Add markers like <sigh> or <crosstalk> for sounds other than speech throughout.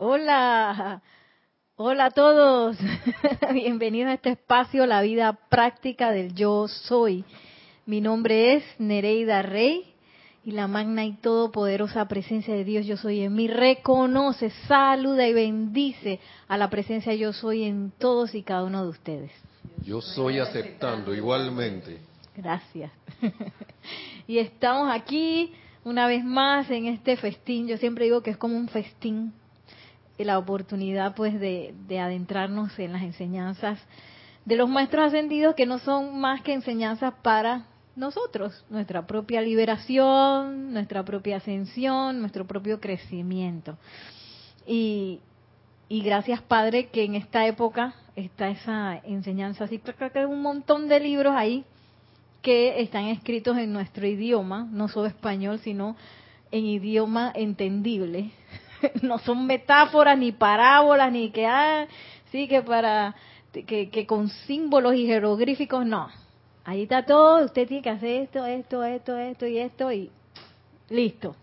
Hola, hola a todos. <laughs> Bienvenidos a este espacio, la vida práctica del yo soy. Mi nombre es Nereida Rey y la magna y todopoderosa presencia de Dios yo soy en mí reconoce, saluda y bendice a la presencia yo soy en todos y cada uno de ustedes. Yo soy aceptando igualmente. Gracias. <laughs> y estamos aquí una vez más en este festín. Yo siempre digo que es como un festín la oportunidad pues de, adentrarnos en las enseñanzas de los maestros ascendidos que no son más que enseñanzas para nosotros, nuestra propia liberación, nuestra propia ascensión, nuestro propio crecimiento. Y, y gracias Padre que en esta época está esa enseñanza, así que hay un montón de libros ahí que están escritos en nuestro idioma, no solo español, sino en idioma entendible, <laughs> no son metáforas ni parábolas ni que ah, sí que para que, que con símbolos y jeroglíficos no. Ahí está todo, usted tiene que hacer esto, esto, esto, esto y esto y listo.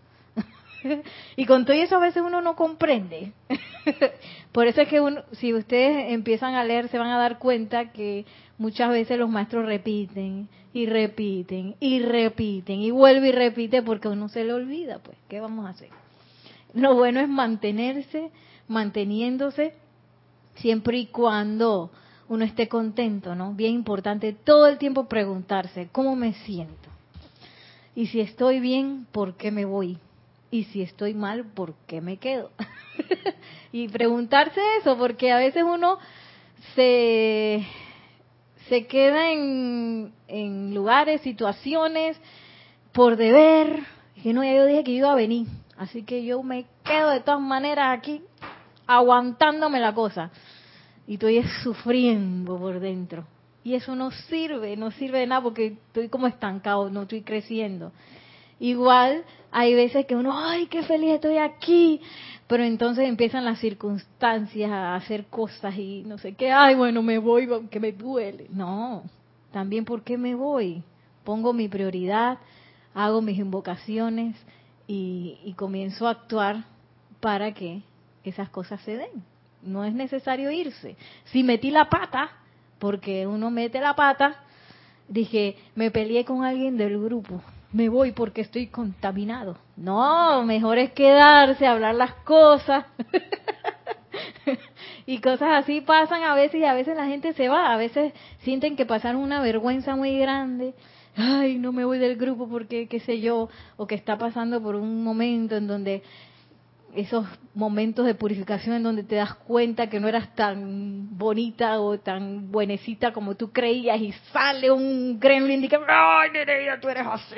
<laughs> y con todo eso a veces uno no comprende. <laughs> Por eso es que uno, si ustedes empiezan a leer se van a dar cuenta que muchas veces los maestros repiten y repiten y repiten y vuelve y repite porque uno se le olvida, pues, ¿qué vamos a hacer? Lo bueno es mantenerse, manteniéndose, siempre y cuando uno esté contento, ¿no? Bien importante todo el tiempo preguntarse, ¿cómo me siento? Y si estoy bien, ¿por qué me voy? Y si estoy mal, ¿por qué me quedo? <laughs> y preguntarse eso, porque a veces uno se, se queda en, en lugares, situaciones, por deber, que no, ya yo dije que iba a venir, Así que yo me quedo de todas maneras aquí aguantándome la cosa. Y estoy sufriendo por dentro. Y eso no sirve, no sirve de nada porque estoy como estancado, no estoy creciendo. Igual hay veces que uno, ay, qué feliz estoy aquí, pero entonces empiezan las circunstancias a hacer cosas y no sé qué, ay, bueno, me voy porque me duele. No, también porque me voy. Pongo mi prioridad, hago mis invocaciones, y, comienzo a actuar para que esas cosas se den. No es necesario irse. Si metí la pata, porque uno mete la pata, dije, me peleé con alguien del grupo, me voy porque estoy contaminado. No, mejor es quedarse, hablar las cosas. <laughs> y cosas así pasan a veces y a veces la gente se va, a veces sienten que pasaron una vergüenza muy grande ay, no me voy del grupo porque, qué sé yo, o que está pasando por un momento en donde esos momentos de purificación en donde te das cuenta que no eras tan bonita o tan buenecita como tú creías y sale un gremlin y que, ay, Nereida, tú eres así.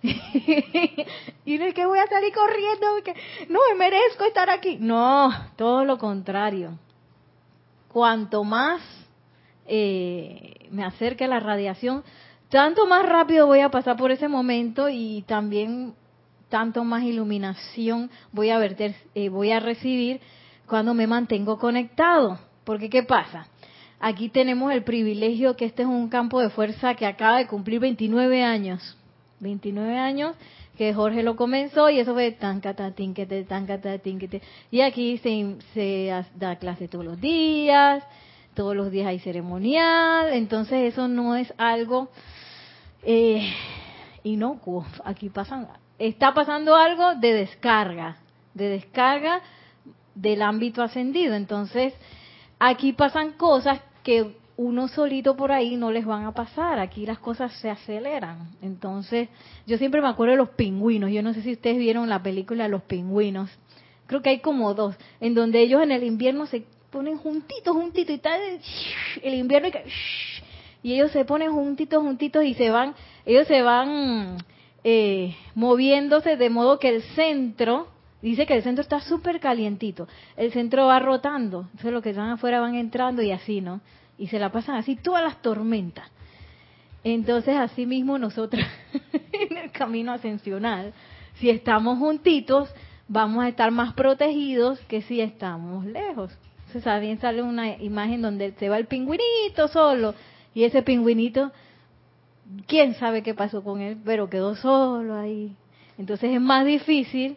<laughs> y no es que voy a salir corriendo porque no me merezco estar aquí. No, todo lo contrario. Cuanto más eh, me acerque a la radiación, tanto más rápido voy a pasar por ese momento y también tanto más iluminación voy a verter, eh, voy a recibir cuando me mantengo conectado. Porque ¿qué pasa? Aquí tenemos el privilegio que este es un campo de fuerza que acaba de cumplir 29 años. 29 años que Jorge lo comenzó y eso fue tan tinquete, tan tinquete. Y aquí se, se da clase todos los días, todos los días hay ceremonial, entonces eso no es algo eh, inocuo. Aquí pasan, está pasando algo de descarga, de descarga del ámbito ascendido. Entonces, aquí pasan cosas que uno solito por ahí no les van a pasar. Aquí las cosas se aceleran. Entonces, yo siempre me acuerdo de los pingüinos. Yo no sé si ustedes vieron la película Los pingüinos. Creo que hay como dos, en donde ellos en el invierno se ponen juntitos, juntitos, y está el invierno y que y ellos se ponen juntitos, juntitos y se van, ellos se van eh, moviéndose de modo que el centro, dice que el centro está súper calientito, el centro va rotando, entonces los que están afuera van entrando y así, ¿no? Y se la pasan así todas las tormentas. Entonces, así mismo nosotros <laughs> en el camino ascensional, si estamos juntitos, vamos a estar más protegidos que si estamos lejos. Entonces, también sale una imagen donde se va el pingüinito solo y ese pingüinito, quién sabe qué pasó con él, pero quedó solo ahí. Entonces es más difícil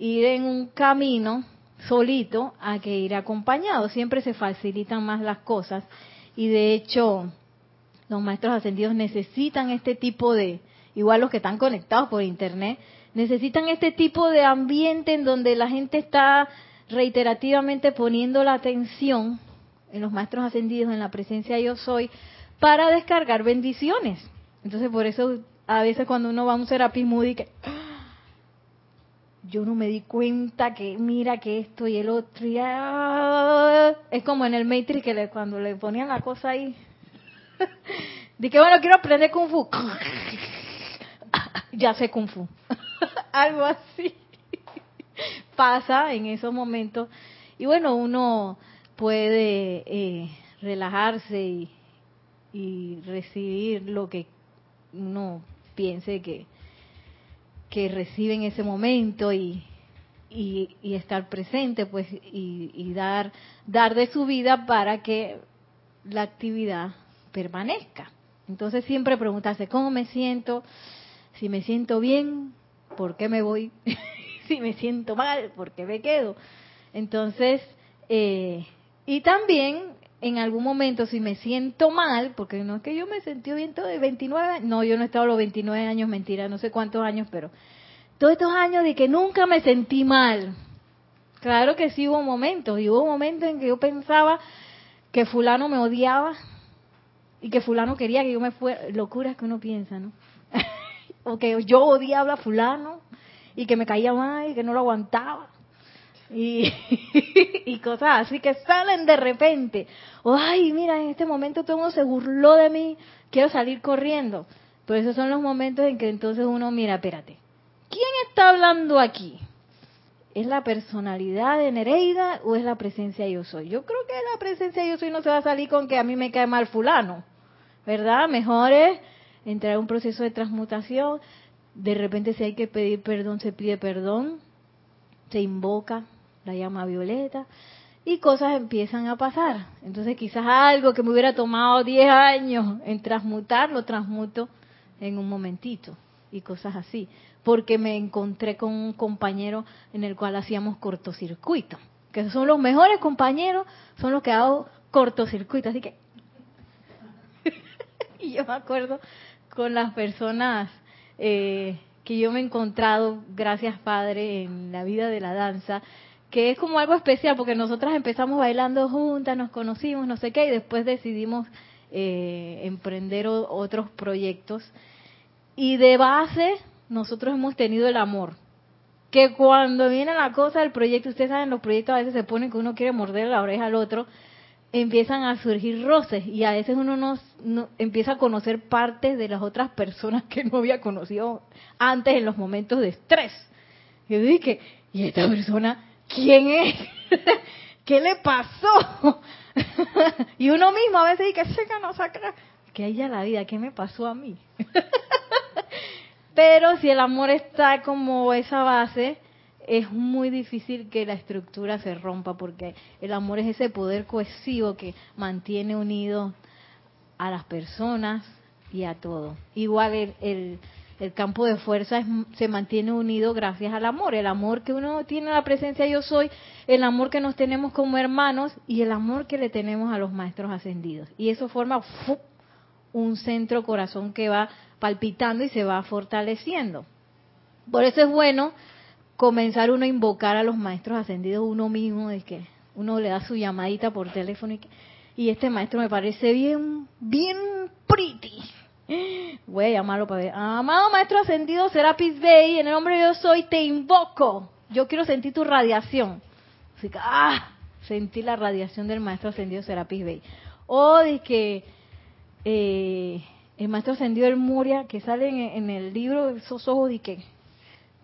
ir en un camino solito a que ir acompañado. Siempre se facilitan más las cosas y de hecho los maestros ascendidos necesitan este tipo de, igual los que están conectados por internet, necesitan este tipo de ambiente en donde la gente está reiterativamente poniendo la atención en los maestros ascendidos, en la presencia yo soy, para descargar bendiciones. Entonces por eso a veces cuando uno va a un Serapis Moody que yo no me di cuenta que mira que esto y el otro es como en el Matrix que cuando le ponían la cosa ahí. <laughs> Que bueno quiero aprender kung fu <laughs> ya sé kung fu. <laughs> Algo así. Pasa en esos momentos. Y bueno uno puede eh, relajarse y, y recibir lo que uno piense que que recibe en ese momento y, y, estar presente pues y, dar dar de su vida para que la actividad permanezca. Entonces siempre preguntarse cómo me siento si me siento bien por qué me voy <laughs> si me siento mal por qué me quedo entonces eh, y también en algún momento si me siento mal, porque no es que yo me sentí bien todo de 29 no, yo no he estado los 29 años, mentira, no sé cuántos años, pero todos estos años de que nunca me sentí mal. Claro que sí hubo momentos, y hubo momentos en que yo pensaba que fulano me odiaba y que fulano quería que yo me fuera, locuras que uno piensa, ¿no? <laughs> o que yo odiaba a fulano y que me caía mal y que no lo aguantaba y, <laughs> y cosas así que salen de repente. O, ay, mira, en este momento todo el mundo se burló de mí, quiero salir corriendo. Pero esos son los momentos en que entonces uno, mira, espérate, ¿quién está hablando aquí? ¿Es la personalidad de Nereida o es la presencia yo soy? Yo creo que la presencia yo soy no se va a salir con que a mí me cae mal fulano, ¿verdad? Mejor es entrar a un proceso de transmutación. De repente si hay que pedir perdón, se pide perdón, se invoca, la llama violeta, y cosas empiezan a pasar. Entonces quizás algo que me hubiera tomado 10 años en transmutar, lo transmuto en un momentito y cosas así, porque me encontré con un compañero en el cual hacíamos cortocircuito, que son los mejores compañeros, son los que hago cortocircuito, así que... <laughs> y yo me acuerdo con las personas eh, que yo me he encontrado, gracias Padre, en la vida de la danza, que es como algo especial porque nosotras empezamos bailando juntas, nos conocimos, no sé qué, y después decidimos eh, emprender otros proyectos. Y de base, nosotros hemos tenido el amor. Que cuando viene la cosa del proyecto, ustedes saben, los proyectos a veces se ponen que uno quiere morder la oreja al otro, empiezan a surgir roces y a veces uno no, empieza a conocer partes de las otras personas que no había conocido antes en los momentos de estrés. Yo dije, ¿y esta persona quién es? <laughs> ¿Qué le pasó? <laughs> y uno mismo a veces dice, que no saca, que haya la vida, ¿qué me pasó a mí? <laughs> Pero si el amor está como esa base, es muy difícil que la estructura se rompa porque el amor es ese poder cohesivo que mantiene unido a las personas y a todo. Igual el, el, el campo de fuerza se mantiene unido gracias al amor, el amor que uno tiene a la presencia yo soy, el amor que nos tenemos como hermanos y el amor que le tenemos a los maestros ascendidos. Y eso forma un centro corazón que va palpitando y se va fortaleciendo. Por eso es bueno comenzar uno a invocar a los maestros ascendidos uno mismo, de que uno le da su llamadita por teléfono y, y este maestro me parece bien, bien pretty Voy a llamarlo para ver. Amado Maestro Ascendido Serapis Bay, en el nombre de Dios soy, te invoco. Yo quiero sentir tu radiación. Así que, ah, sentí la radiación del Maestro Ascendido Serapis Bay. O de que eh, el Maestro Ascendido del Muria, que sale en, el libro, esos ojos de que,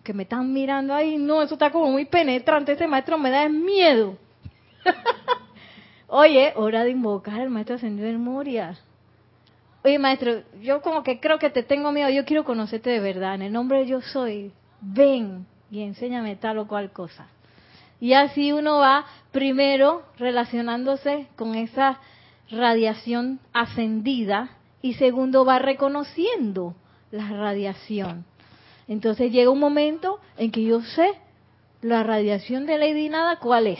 que me están mirando ahí, no, eso está como muy penetrante. Ese maestro me da miedo. <laughs> Oye, hora de invocar al Maestro Ascendido del Muria oye maestro, yo como que creo que te tengo miedo, yo quiero conocerte de verdad, en el nombre de yo soy, ven y enséñame tal o cual cosa. Y así uno va primero relacionándose con esa radiación ascendida y segundo va reconociendo la radiación. Entonces llega un momento en que yo sé la radiación de Lady Nada, ¿cuál es?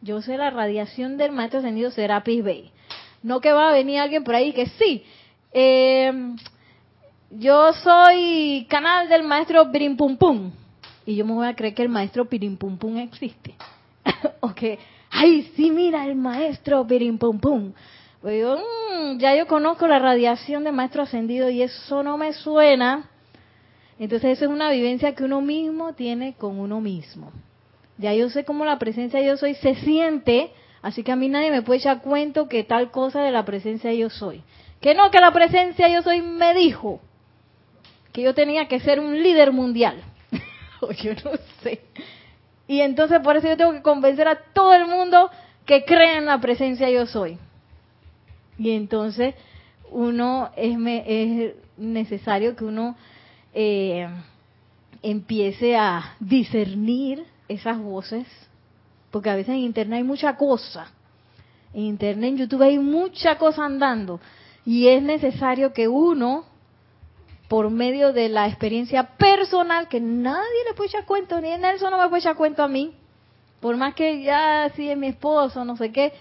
Yo sé la radiación del maestro ascendido Serapis Bay. No que va a venir alguien por ahí que sí. Eh, yo soy canal del maestro Pirim Pum Pum. Y yo me voy a creer que el maestro Pirim Pum Pum existe. <laughs> o que, ay, sí, mira, el maestro Pirim Pum Pum. Pues yo, mm, ya yo conozco la radiación del maestro ascendido y eso no me suena. Entonces eso es una vivencia que uno mismo tiene con uno mismo. Ya yo sé cómo la presencia de yo soy se siente, así que a mí nadie me puede echar cuento que tal cosa de la presencia yo soy. Que no, que la presencia yo soy me dijo que yo tenía que ser un líder mundial. <laughs> o yo no sé. Y entonces por eso yo tengo que convencer a todo el mundo que crea en la presencia yo soy. Y entonces uno es, es necesario que uno eh, empiece a discernir esas voces, porque a veces en Internet hay mucha cosa. En Internet, en YouTube hay mucha cosa andando. Y es necesario que uno, por medio de la experiencia personal, que nadie le puede echar cuento, ni Nelson no me puede echar cuento a mí, por más que ya si es mi esposo, no sé qué,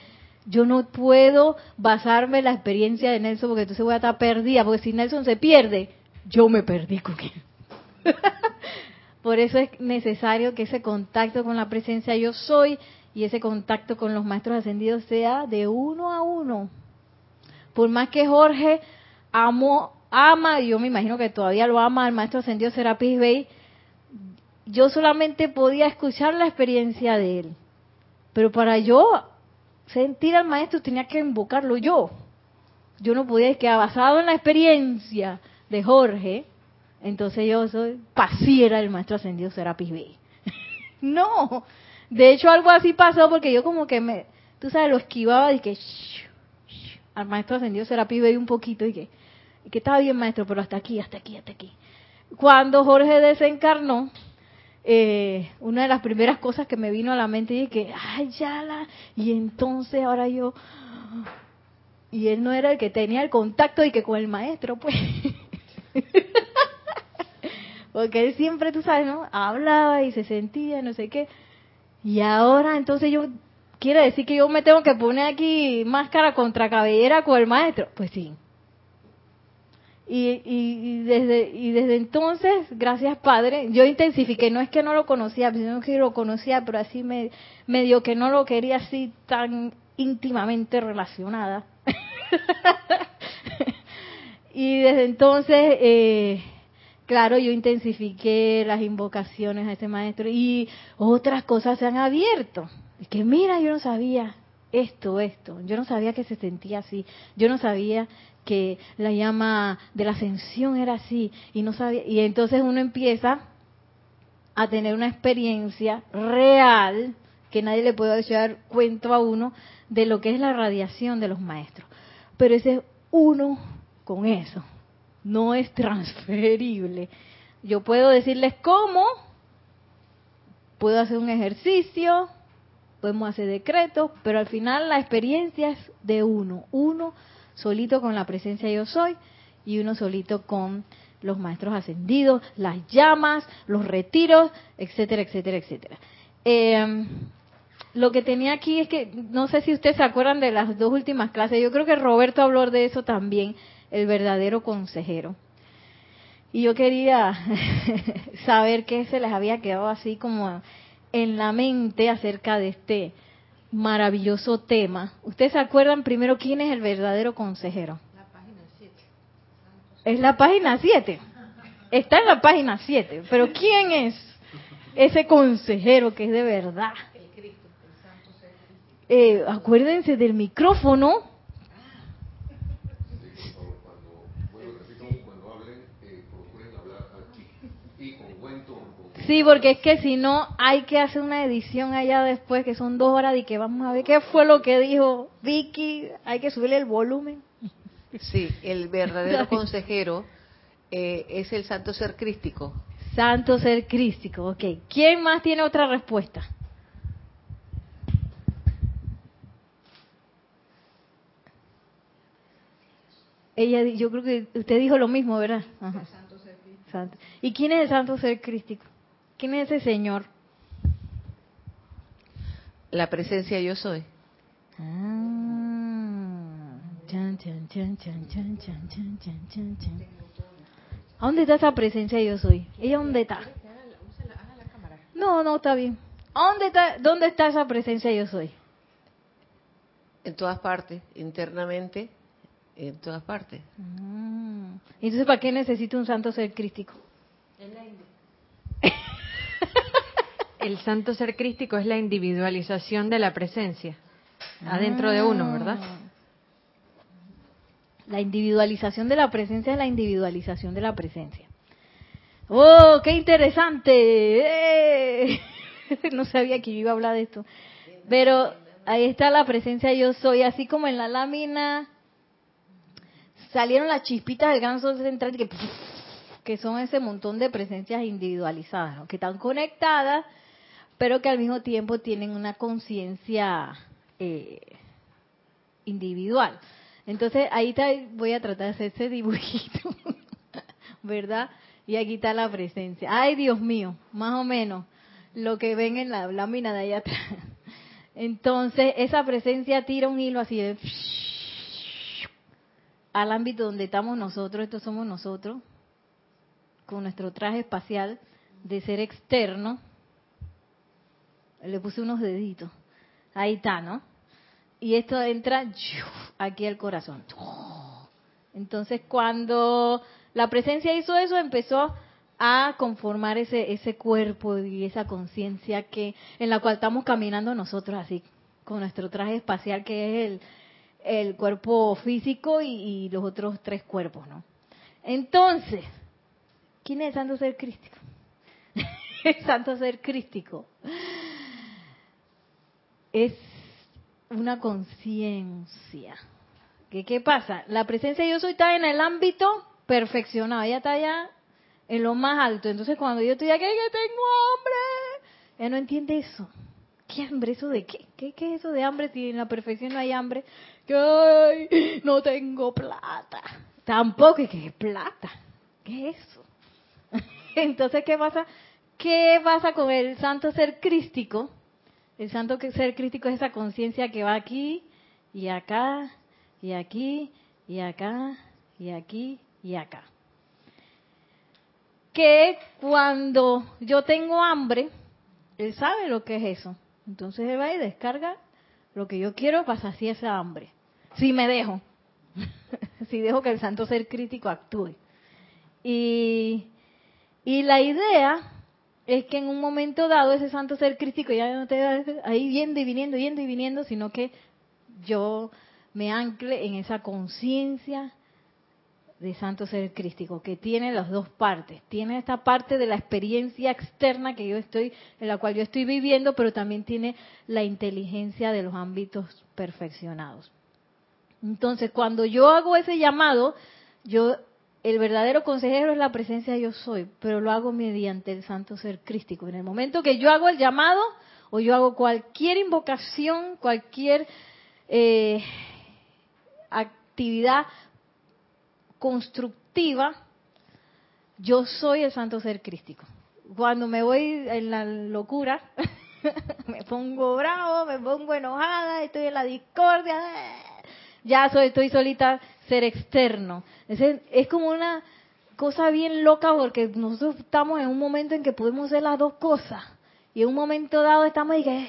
yo no puedo basarme en la experiencia de Nelson porque entonces voy a estar perdida, porque si Nelson se pierde, yo me perdí con él. <laughs> Por eso es necesario que ese contacto con la presencia yo soy y ese contacto con los maestros ascendidos sea de uno a uno. Por más que Jorge amo, ama, yo me imagino que todavía lo ama al maestro ascendido Serapis Bey, yo solamente podía escuchar la experiencia de él. Pero para yo sentir al maestro tenía que invocarlo yo. Yo no podía, es que basado en la experiencia de Jorge, entonces yo soy pasiera el maestro ascendido Serapis Bey. <laughs> no, de hecho algo así pasó porque yo como que me, tú sabes, lo esquivaba y que al maestro ascendido Serapis Bey un poquito y que, y que estaba bien maestro, pero hasta aquí, hasta aquí, hasta aquí. Cuando Jorge desencarnó, eh, una de las primeras cosas que me vino a la mente y que, ay, ya la, y entonces ahora yo, y él no era el que tenía el contacto y que con el maestro, pues. <laughs> Porque él siempre, tú sabes, ¿no? Hablaba y se sentía, no sé qué. Y ahora, entonces yo, quiere decir que yo me tengo que poner aquí máscara contra cabellera con el maestro. Pues sí, y, y, desde, y desde entonces, gracias Padre, yo intensifiqué, no es que no lo conocía, sino que lo conocía, pero así me, medio que no lo quería así tan íntimamente relacionada. <laughs> y desde entonces, eh, claro, yo intensifiqué las invocaciones a ese maestro y otras cosas se han abierto. Es que mira, yo no sabía esto, esto, yo no sabía que se sentía así, yo no sabía que la llama de la ascensión era así y no sabía y entonces uno empieza a tener una experiencia real que nadie le puede echar cuento a uno de lo que es la radiación de los maestros. Pero ese es uno con eso, no es transferible. Yo puedo decirles cómo, puedo hacer un ejercicio, podemos hacer decretos, pero al final la experiencia es de uno, uno solito con la presencia yo soy y uno solito con los maestros ascendidos, las llamas, los retiros, etcétera, etcétera, etcétera. Em, lo que tenía aquí es que, no sé si ustedes se acuerdan de las dos últimas clases, yo creo que Roberto habló de eso también, el verdadero consejero. Y yo quería <laughs> saber qué se les había quedado así como en la mente acerca de este maravilloso tema. ¿Ustedes se acuerdan primero quién es el verdadero consejero? La página 7. Es la página 7. Está en la página 7. Pero ¿quién es ese consejero que es de verdad? El Cristo, el Santo. Eh, acuérdense del micrófono Sí, porque es que si no hay que hacer una edición allá después, que son dos horas y que vamos a ver qué fue lo que dijo Vicky, hay que subirle el volumen. Sí, el verdadero <laughs> consejero eh, es el santo ser crístico. Santo ser crístico, ok. ¿Quién más tiene otra respuesta? Ella, yo creo que usted dijo lo mismo, ¿verdad? Ajá. Santo. ¿Y quién es el santo ser crístico? ¿Quién es ese señor? La presencia yo soy. Ah, chan, chan, chan, chan, chan, chan, chan, chan, chan, chan. ¿A dónde está esa presencia yo soy? ¿Ella dónde está? No, no, está bien. ¿A dónde está, dónde está esa presencia yo soy? En todas partes, internamente, en todas partes. Mm. Entonces, ¿para qué necesito un santo ser crístico? <laughs> El santo ser crístico es la individualización de la presencia adentro de uno, ¿verdad? Ah. La individualización de la presencia es la individualización de la presencia. ¡Oh, qué interesante! ¡Eh! <laughs> No sabía que yo iba a hablar de esto. Pero ahí está la presencia yo soy, así como en la lámina salieron las chispitas del gran sol central que, que son ese montón de presencias individualizadas, ¿no? que están conectadas, pero que al mismo tiempo tienen una conciencia eh, individual. Entonces ahí está, voy a tratar de hacer ese dibujito, <laughs> ¿verdad? Y aquí está la presencia. Ay, Dios mío, más o menos lo que ven en la lámina de allá atrás. Entonces, esa presencia tira un hilo así de al ámbito donde estamos nosotros, estos somos nosotros, con nuestro traje espacial de ser externo. Le puse unos deditos. Ahí está, ¿no? Y esto entra aquí al corazón. Entonces, cuando la presencia hizo eso, empezó a conformar ese ese cuerpo y esa conciencia que en la cual estamos caminando nosotros así con nuestro traje espacial que es el, el cuerpo físico y, los otros tres cuerpos, ¿no? Entonces, ¿quién es el santo ser crístico? <laughs> el santo ser crístico es una conciencia. ¿Qué, ¿Qué pasa? La presencia de yo soy está en el ámbito perfeccionado, ella está allá en lo más alto. Entonces cuando yo estoy aquí, que tengo hambre, ella no entiende eso. ¿Qué hambre? ¿Eso de qué? qué? ¿Qué es eso de hambre si en la perfección no hay hambre? Que no tengo plata. Tampoco es que es plata. ¿Qué es eso? <laughs> Entonces, ¿qué pasa? ¿Qué pasa con el santo ser crístico? El santo ser crístico es esa conciencia que va aquí y acá y aquí y acá y aquí y acá. Que cuando yo tengo hambre, él sabe lo que es eso. Entonces él va y descarga lo que yo quiero para saciar esa hambre. Si me dejo. <laughs> si dejo que el santo ser crítico actúe. Y, la idea es que en un momento dado ese santo ser crítico ya no te va ahí yendo y viniendo, yendo y viniendo, sino que yo me ancle en esa conciencia de santo ser crístico, que tiene las dos partes. Tiene esta parte de la experiencia externa que yo estoy, en la cual yo estoy viviendo, pero también tiene la inteligencia de los ámbitos perfeccionados. Entonces, cuando yo hago ese llamado, yo el verdadero consejero es la presencia yo soy, pero lo hago mediante el santo ser crístico. En el momento que yo hago el llamado o yo hago cualquier invocación, cualquier eh, actividad constructiva, yo soy el santo ser crístico. Cuando me voy en la locura, <laughs> me pongo bravo, me pongo enojada, estoy en la discordia, ya soy, estoy solita, ser externo. Es, como una cosa bien loca porque nosotros estamos en un momento en que podemos hacer las dos cosas. Y en un momento dado estamos y que,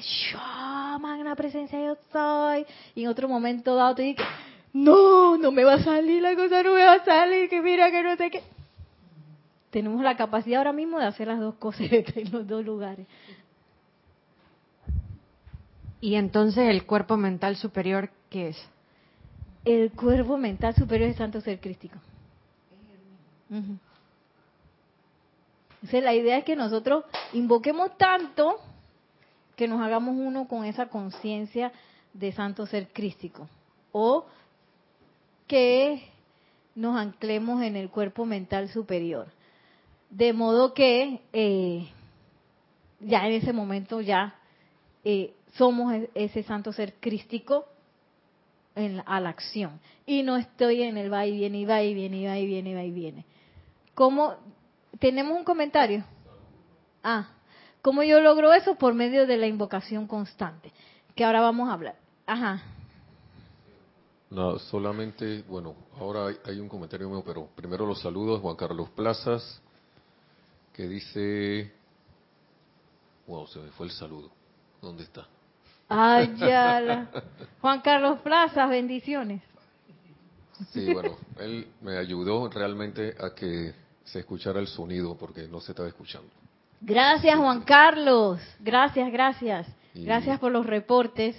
magna presencia yo soy. Y en otro momento dado te digo, no, no me va a salir la cosa, no me va a salir, que mira que no sé qué. Tenemos la capacidad ahora mismo de hacer las dos cosas <laughs> en los dos lugares. Y entonces el cuerpo mental superior, ¿qué es? El cuerpo mental superior es santo ser crístico. Entonces la idea es que nosotros invoquemos tanto que nos hagamos uno con esa conciencia de santo ser crístico. O que nos anclemos en el cuerpo mental superior. De modo que eh, ya en ese momento ya eh, somos e-, ese santo ser crístico en, a la acción. Y no estoy en el va y viene, y va y viene, y va y viene, y va y viene. ¿Cómo? ¿Tenemos un comentario? Ah, ¿Cómo yo logro eso? Por medio de la invocación constante, que ahora vamos a hablar. Ajá. No, solamente, bueno, ahora hay, hay un comentario mío, pero primero los saludos, Juan Carlos Plazas, que dice, wow, se me fue el saludo. ¿Dónde está? Ay, <laughs> ya. la- Juan Carlos Plazas, bendiciones. Sí, bueno, él me ayudó realmente a que se escuchara el sonido porque no se estaba escuchando. Gracias, Juan Carlos. Gracias, gracias. Y- Gracias por los reportes.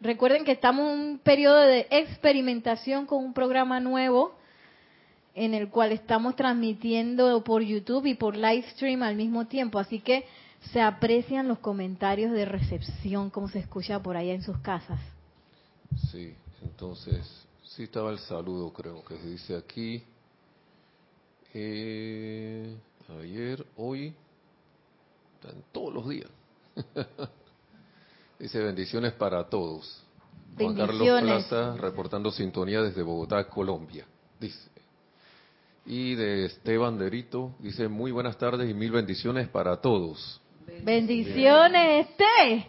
Recuerden que estamos en un periodo de experimentación con un programa nuevo en el cual estamos transmitiendo por YouTube y por live stream al mismo tiempo. Así que se aprecian los comentarios de recepción, como se escucha por allá en sus casas. Sí, entonces, sí estaba el saludo, creo que se dice aquí. Eh, ayer, hoy, están todos los días. <laughs> dice bendiciones para todos. Juan Carlos. Plaza reportando sintonía desde Bogotá, Colombia. Dice. Y de Esteban Derito dice muy buenas tardes y mil bendiciones para todos. Bendiciones, Este.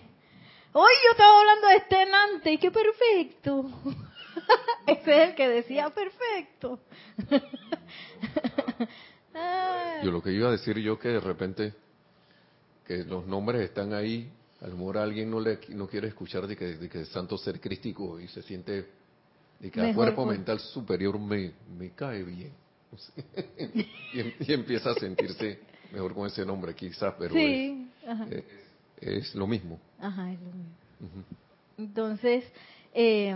Hoy yo estaba hablando de Este antes y qué perfecto. <laughs> Ese es el que decía perfecto. Ay. <laughs> Yo lo que iba a decir yo que de repente que los nombres están ahí, a lo mejor alguien no le no quiere escuchar de que, de que santo ser crístico y se siente de que el cuerpo mental superior me, me cae bien. <laughs> Y, em- y empieza a sentirse mejor con ese nombre quizás, pero sí, ajá, es, lo mismo. ajá, es lo mismo. Entonces, eh,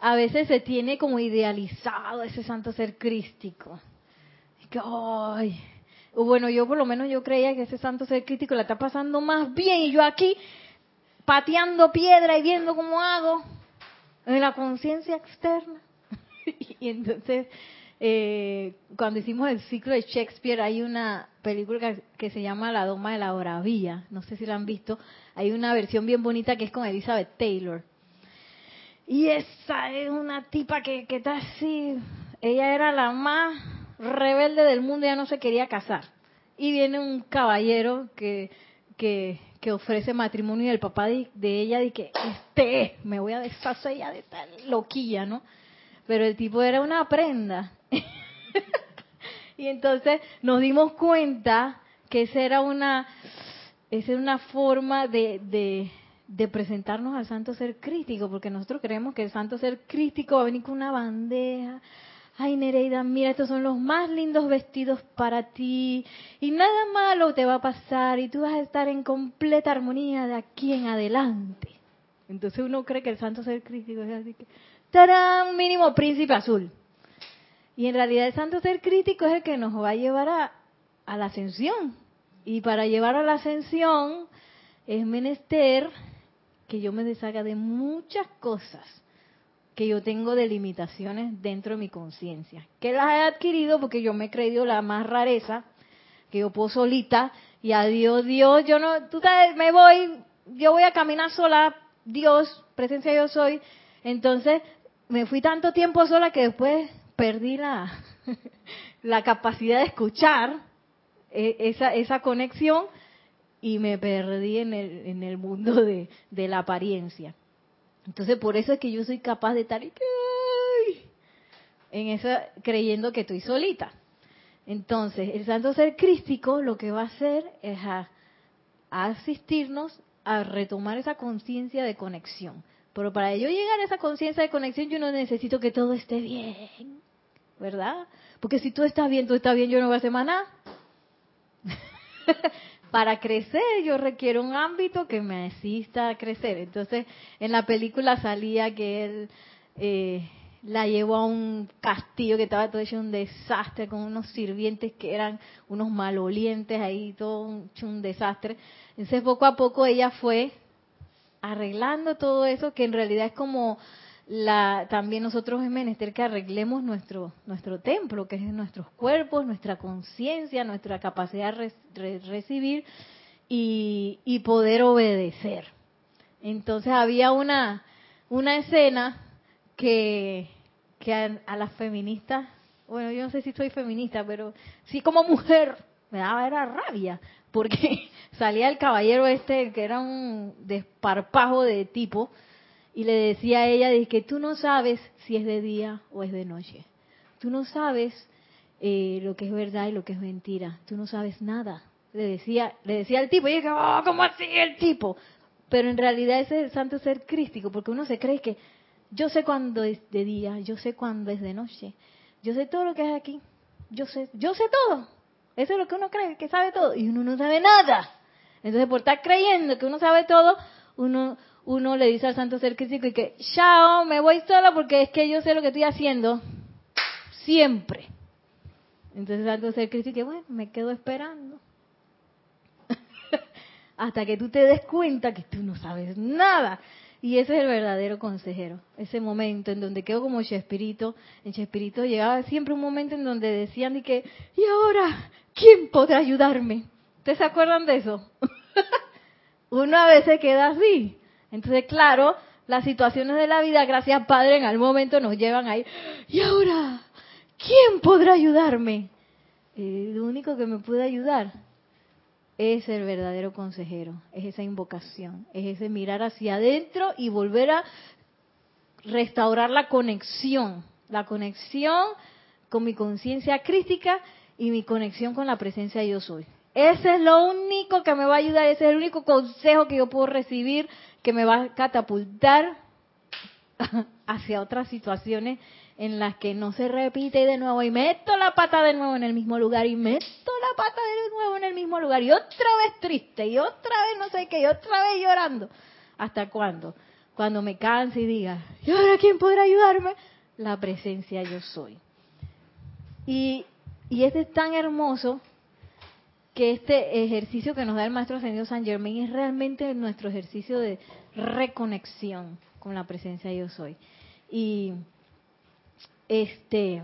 a veces se tiene como idealizado ese santo ser crístico. Que, ay, o bueno, yo por lo menos yo creía que ese santo ser crítico la está pasando más bien y yo aquí pateando piedra y viendo cómo hago en la conciencia externa. <laughs> y entonces, eh, cuando hicimos el ciclo de Shakespeare, hay una película que, se llama La Doma de la Bravía. No sé si la han visto. Hay una versión bien bonita que es con Elizabeth Taylor. Y esa es una tipa que, que está así. Ella era la más rebelde del mundo, ella no se quería casar. Y viene un caballero que, que, que ofrece matrimonio y el papá de, ella dice que este es, me voy a deshacer ya de esta loquilla, ¿no? Pero el tipo era una prenda. <laughs> y entonces nos dimos cuenta que esa era una, esa era una forma de, de, de presentarnos al santo ser crítico, porque nosotros creemos que el santo ser crítico va a venir con una bandeja. Ay, Nereida, mira, estos son los más lindos vestidos para ti y nada malo te va a pasar y tú vas a estar en completa armonía de aquí en adelante. Entonces uno cree que el santo ser crítico es así que, ¡tarán! Mínimo príncipe azul. Y en realidad el santo ser crítico es el que nos va a llevar a, a la ascensión. Y para llevar a la ascensión es menester que yo me deshaga de muchas cosas que yo tengo de limitaciones dentro de mi conciencia. Que las he adquirido porque yo me he creído la más rareza, que yo puedo solita y adiós Dios, yo no, tú sabes, me voy, yo voy a caminar sola, Dios, presencia yo soy. Entonces me fui tanto tiempo sola que después perdí la, <laughs> la capacidad de escuchar eh, esa, esa conexión y me perdí en el, en el mundo de, de la apariencia. Entonces por eso es que yo soy capaz de estar en esa creyendo que estoy solita. Entonces el santo ser crístico lo que va a hacer es a, a asistirnos a retomar esa conciencia de conexión. Pero para yo llegar a esa conciencia de conexión yo no necesito que todo esté bien, ¿verdad? Porque si tú estás bien, tú estás bien, yo no voy a hacer más nada. <laughs> para crecer yo requiero un ámbito que me asista a crecer. Entonces, en la película salía que él eh, la llevó a un castillo que estaba todo hecho un desastre, con unos sirvientes que eran unos malolientes ahí, todo un, un desastre. Entonces, poco a poco ella fue arreglando todo eso, que en realidad es como la también nosotros es menester que arreglemos nuestro nuestro templo, que es nuestros cuerpos, nuestra conciencia, nuestra capacidad de re- recibir y, poder obedecer. Entonces había una una escena que que a, a las feministas, bueno, yo no sé si soy feminista, pero sí como mujer me daba era rabia, porque <laughs> salía el caballero este, que era un desparpajo de tipo, y le decía a ella, de que tú no sabes si es de día o es de noche. Tú no sabes eh, lo que es verdad y lo que es mentira. Tú no sabes nada. Le decía, le decía al tipo, y dije, oh, ¿cómo así el tipo? Pero en realidad ese es el santo ser crístico, porque uno se cree que yo sé cuándo es de día, yo sé cuándo es de noche, yo sé todo lo que es aquí, yo sé, yo sé todo. Eso es lo que uno cree, que sabe todo, y uno no sabe nada. Entonces, por estar creyendo que uno sabe todo, uno, uno le dice al santo ser crítico y que, chao, me voy sola porque es que yo sé lo que estoy haciendo siempre. Entonces el santo ser crítico y bueno, me quedo esperando. <laughs> Hasta que tú te des cuenta que tú no sabes nada. Y ese es el verdadero consejero. Ese momento en donde quedo como Chespirito. En Chespirito llegaba siempre un momento en donde decían y que, ¿y ahora quién podrá ayudarme? ¿Ustedes se acuerdan de eso? <laughs> Uno a veces queda así. Entonces, claro, las situaciones de la vida, gracias Padre, en algún momento nos llevan ahí. ¿Y ahora quién podrá ayudarme? el único que me puede ayudar es el verdadero consejero, es esa invocación, es ese mirar hacia adentro y volver a restaurar la conexión, la conexión con mi conciencia crística y mi conexión con la presencia de yo soy. Ese es lo único que me va a ayudar, ese es el único consejo que yo puedo recibir que me va a catapultar <laughs> hacia otras situaciones en las que no se repite de nuevo y meto la pata de nuevo en el mismo lugar y meto la pata de nuevo en el mismo lugar y otra vez triste y otra vez no sé qué y otra vez llorando. ¿Hasta cuándo? Cuando me canse y diga, ¿y ahora quién podrá ayudarme? La presencia yo soy. Y, y este es tan hermoso que este ejercicio que nos da el Maestro Ascendido San Germain es realmente nuestro ejercicio de reconexión con la presencia yo soy. Y este,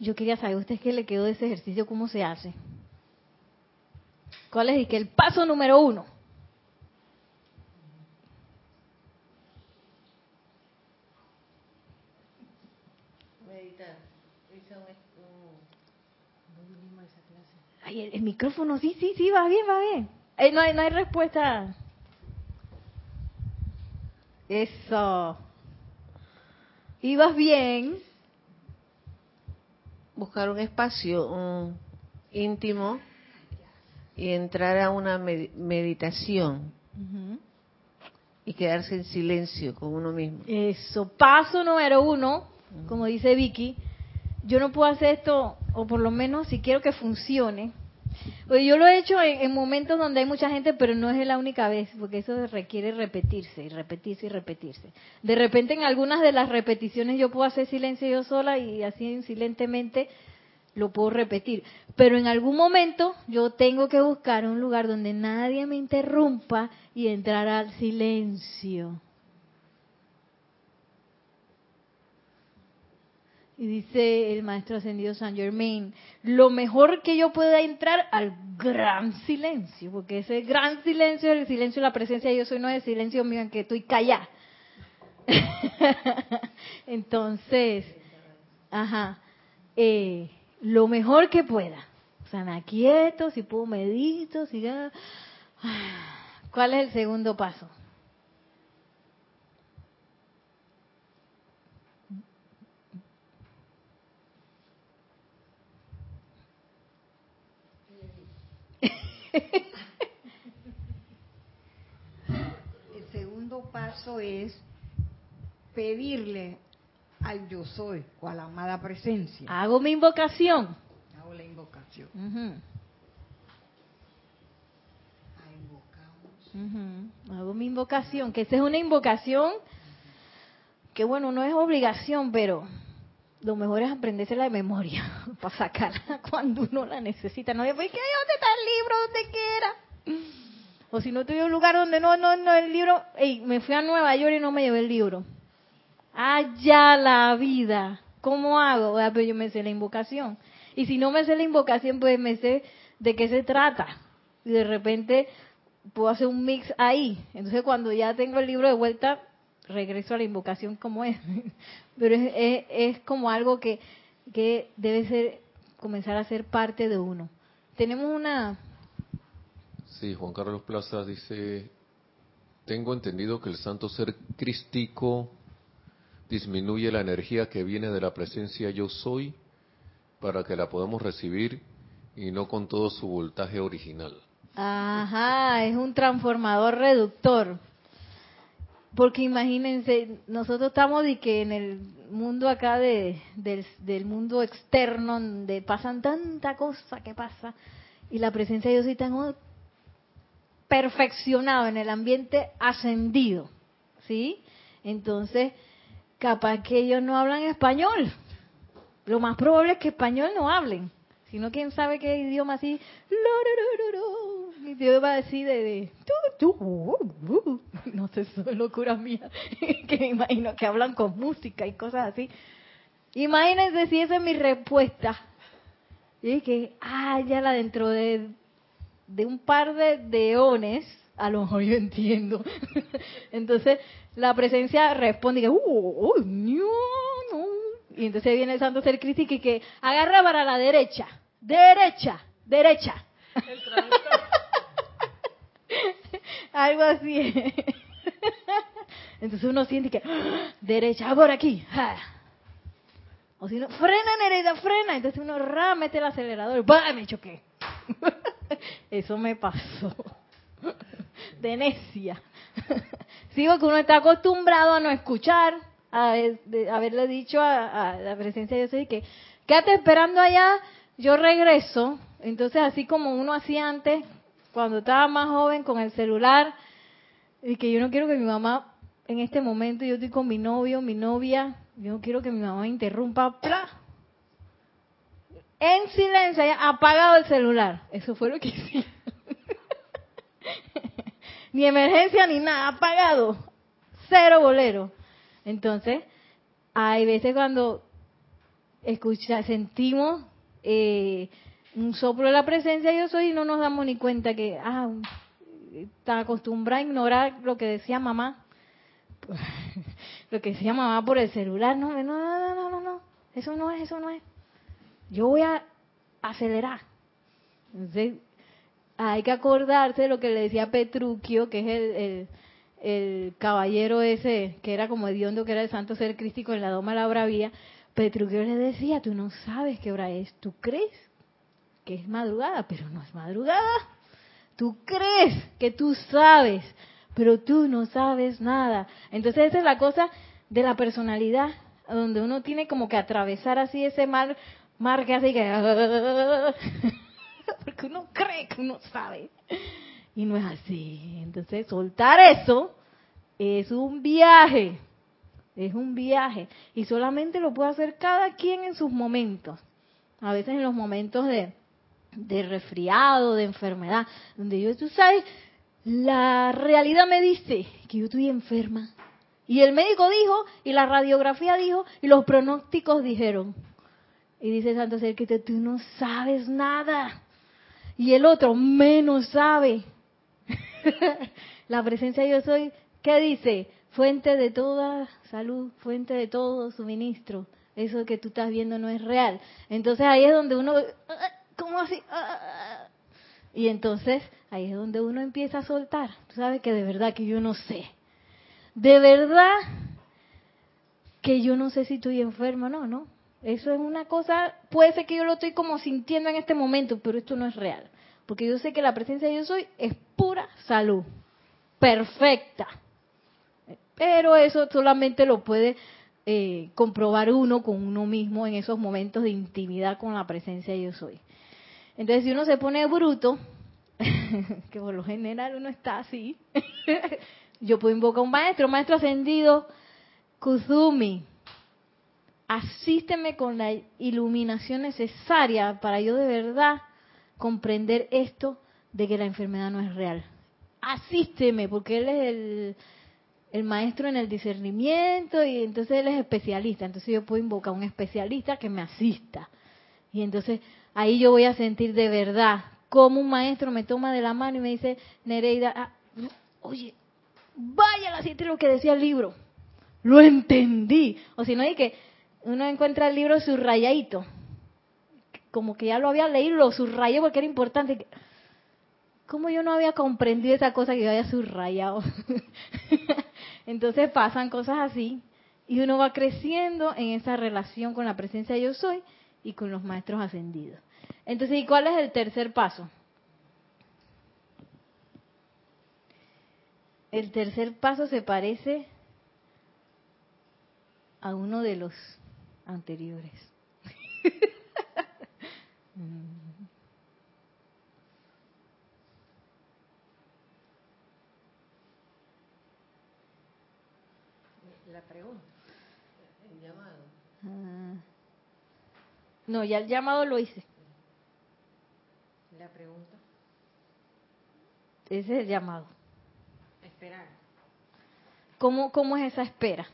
yo quería saber, ¿usted qué le quedó de ese ejercicio? ¿Cómo se hace? ¿Cuál es el paso número uno? Ay, el, el, micrófono, sí, sí, sí, va bien, va bien. Eh, no, hay, no hay respuesta. Eso. ¿Ibas bien? Buscar un espacio un íntimo y entrar a una meditación y quedarse en silencio con uno mismo. Eso, paso número uno, como dice Vicky, yo no puedo hacer esto, o por lo menos si quiero que funcione. Pues yo lo he hecho en, en momentos donde hay mucha gente, pero no es la única vez, porque eso requiere repetirse y repetirse y repetirse. De repente en algunas de las repeticiones yo puedo hacer silencio yo sola y así silentemente lo puedo repetir. Pero en algún momento yo tengo que buscar un lugar donde nadie me interrumpa y entrar al silencio. Y dice el maestro ascendido San Germain, lo mejor que yo pueda entrar al gran silencio, porque ese gran silencio el silencio de la presencia de yo soy, no es silencio mío en que estoy callada. Entonces, ajá, eh, lo mejor que pueda. O sea, quieto, si puedo medito, si ya... <sighs> ¿Cuál es el segundo paso? El segundo paso es pedirle al yo soy o a la amada presencia. Hago mi invocación. Hago la invocación. Invocamos. Hago mi invocación, que esa es una invocación que bueno, no es obligación, pero lo mejor es aprenderse de memoria <laughs> para sacarla <laughs> cuando uno la necesita. No después que "Ay, dónde está el libro, donde quiera. O si no tuve un lugar donde no, no, no, el libro, Ey, me fui a Nueva York y no me llevé el libro. Allá la vida. ¿Cómo hago? Ah, pero yo me sé la invocación. Y si no me sé la invocación, pues me sé de qué se trata. Y de repente puedo hacer un mix ahí. Entonces cuando ya tengo el libro de vuelta, regreso a la invocación como es. <laughs> Pero es, es, es como algo que, que debe ser, comenzar a ser parte de uno. Tenemos una, Sí, Juan Carlos Plaza dice, tengo entendido que el santo ser crístico disminuye la energía que viene de la presencia yo soy para que la podamos recibir y no con todo su voltaje original. Ajá, es un transformador reductor. Porque imagínense, nosotros estamos y que en el mundo acá de, del, del mundo externo, donde pasan tanta cosa que pasa, y la presencia de Dios está tan perfeccionado en el ambiente ascendido, ¿sí? Entonces, capaz que ellos no hablan español. Lo más probable es que español no hablen, sino quién sabe qué idioma así, idioma así de, de tú, uh, uh. <laughs> no sé, eso es locura mía, <laughs> que me imagino que hablan con música y cosas así. Imagínense si esa es mi respuesta. Y que, ah, ya la dentro de, de un par de deones, a lo mejor yo entiendo. <laughs> Entonces, la presencia responde que, uh, no. y entonces viene el santo ser crítico y que agarra para la derecha, derecha, derecha. Algo así. <laughs> Entonces uno siente que, ¡ah! derecha, por aquí. O si no, frena Nereida, frena. Entonces uno ra, mete el acelerador, ¡bah! me choqué. <laughs> Eso me pasó. <laughs> De necia. Sigo que uno está acostumbrado a no escuchar, a haberle dicho a, a la presencia de Dios que quédate esperando allá, yo regreso. Entonces así como uno hacía antes, cuando estaba más joven con el celular, y que yo no quiero que mi mamá, en este momento yo estoy con mi novio, mi novia, yo no quiero que mi mamá interrumpa, ¡plá! en silencio, haya apagado el celular. Eso fue lo que <laughs> hice. ni emergencia ni nada, apagado. Cero bolero. Entonces, hay veces cuando escucha, sentimos eh, un soplo de la presencia yo soy y no nos damos ni cuenta que, ah, está acostumbrada a ignorar lo que decía mamá. <laughs> lo que decía mamá por el celular. No, no, no, no, no, no. Eso no es, eso no es. Yo voy a acelerar. Entonces, hay que acordarse de lo que le decía Petruquio, que es el, el, caballero ese, que era como hediondo, que era el santo ser crístico en la Doma la Bravía. Petruquio le decía, tú no sabes qué hora es, tú crees que es madrugada, pero no es madrugada. Tú crees que tú sabes, pero tú no sabes nada. Entonces esa es la cosa de la personalidad, donde uno tiene como que atravesar así ese mar, mar que hace que... <laughs> Porque uno cree que uno sabe. Y no es así. Entonces soltar eso es un viaje. Es un viaje. Y solamente lo puede hacer cada quien en sus momentos. A veces en los momentos de, de resfriado, de enfermedad, donde yo, tú sabes, la realidad me dice que yo estoy enferma. Y el médico dijo, y la radiografía dijo, y los pronósticos dijeron. Y dice Santo Ser que tú no sabes nada. Y el otro menos sabe. <laughs> la presencia yo soy, ¿qué dice? Fuente de toda salud, fuente de todo suministro. Eso que tú estás viendo no es real. Entonces ahí es donde uno ¿cómo así? Ah, ah, ah. Y entonces ahí es donde uno empieza a soltar. Tú sabes que de verdad que yo no sé. De verdad que yo no sé si estoy enferma o no, ¿no? Eso es una cosa, puede ser que yo lo estoy como sintiendo en este momento, pero esto no es real. Porque yo sé que la presencia de yo soy es pura salud, perfecta. Pero eso solamente lo puede eh, comprobar uno con uno mismo en esos momentos de intimidad con la presencia de yo soy. Entonces, si uno se pone bruto, <laughs> que por lo general uno está así, <laughs> yo puedo invocar a un maestro, maestro ascendido, Kuzumi, asísteme con la iluminación necesaria para yo de verdad comprender esto de que la enfermedad no es real. Asísteme, porque él es el, el maestro en el discernimiento y entonces él es especialista. Entonces yo puedo invocar a un especialista que me asista. Y entonces ahí yo voy a sentir de verdad como un maestro me toma de la mano y me dice, Nereida, ah, oye, vaya a lo que decía el libro. Lo entendí. O si no, hay que uno encuentra el libro subrayadito. Como que ya lo había leído, lo subrayé porque era importante. ¿cómo yo no había comprendido esa cosa que yo había subrayado? <laughs> Entonces pasan cosas así y uno va creciendo en esa relación con la presencia de yo soy y con los maestros ascendidos. Entonces, ¿y cuál es el tercer paso? El tercer paso se parece a uno de los anteriores. <laughs> La pregunta. El llamado. Ah. No, ya el llamado lo hice. La pregunta. Ese es el llamado. Esperar. ¿Cómo, cómo es esa espera?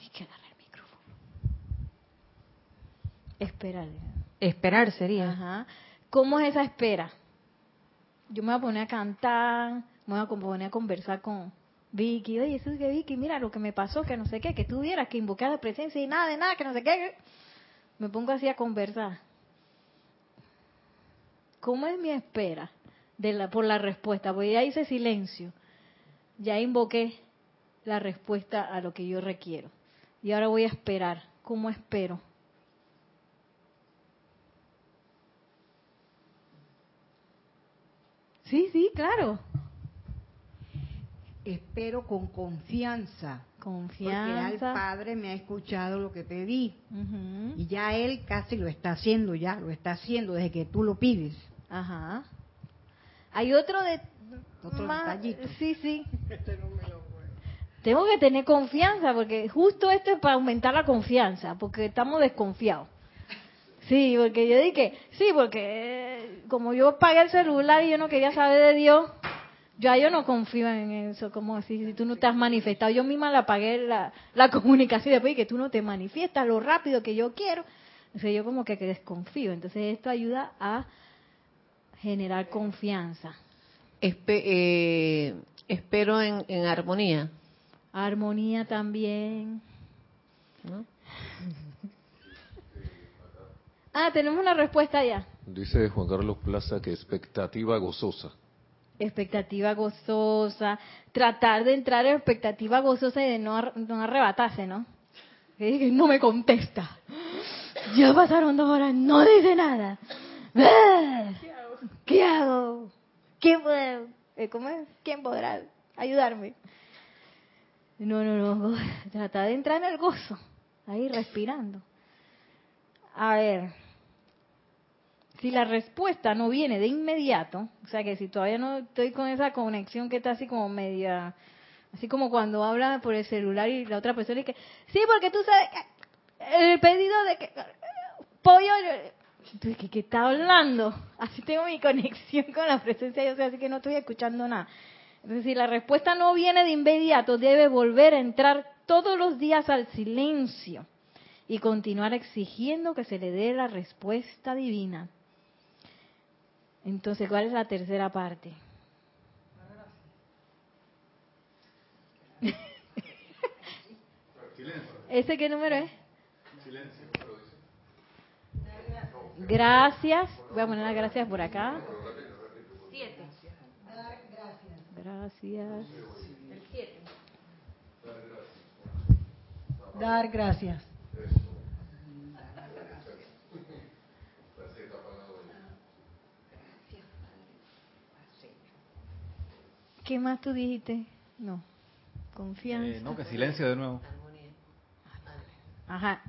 Hay que agarrar el micrófono. Esperar. Esperar sería. Ajá. ¿Cómo es esa espera? Yo me voy a poner a cantar, me voy a poner a conversar con Vicky. Oye, eso es que Vicky, mira lo que me pasó, que no sé qué, que tú vieras que invocar la presencia y nada de nada, que no sé qué. Me pongo así a conversar. ¿Cómo es mi espera de la, por la respuesta? Porque ya hice silencio. Ya invoqué la respuesta a lo que yo requiero. Y ahora voy a esperar. ¿Cómo espero? Sí, sí, claro. Espero con confianza. Porque ya el Confianza. Padre me ha escuchado lo que pedí. Ujú. Y ya Él casi lo está haciendo, ya lo está haciendo desde que tú lo pides. Ajá. Hay otro de... Otro más- detallito. Sí, sí. Tengo que tener confianza porque justo esto es para aumentar la confianza, porque estamos desconfiados. Sí, porque yo dije, sí, porque eh, como yo pagué el celular y yo no quería saber de Dios, ya yo no confío en eso, como así, si tú no te has manifestado. Yo misma la pagué la, la <laughs> comunicación y después y que tú no te manifiestas lo rápido que yo quiero. Entonces yo como que, que desconfío. Entonces esto ayuda a generar confianza. Espe- eh, espero en, en armonía. Armonía también. ¿no? Ah, tenemos una respuesta ya. Dice Juan Carlos Plaza que expectativa gozosa. Expectativa gozosa, tratar de entrar en expectativa gozosa y de no, ar- no arrebatarse, ¿no? Que no me contesta. Ya pasaron dos horas, no dice nada. Ah, ¿Qué hago? ¿Quién puede? eh, ¿Cómo es? ¿Quién podrá ayudarme? No, no, no. Tratar de entrar en el gozo, ahí respirando. A ver, si la respuesta no viene de inmediato, o sea que si todavía no estoy con esa conexión que está así como media, así como cuando habla por el celular y la otra persona dice, sí, porque tú sabes que el pedido de que pollo, ¿de qué, qué está hablando? Así tengo mi conexión con la presencia de Dios, así que no estoy escuchando nada. Entonces, si la respuesta no viene de inmediato, debe volver a entrar todos los días al silencio y continuar exigiendo que se le dé la respuesta divina. Entonces, ¿cuál es la tercera parte? ¿Ese qué número es? Gracias. Voy a poner las gracias por acá. Gracias. Dar gracias. ¿Qué más tú dijiste? No. Confianza. Eh, no, que silencio de nuevo. Ajá.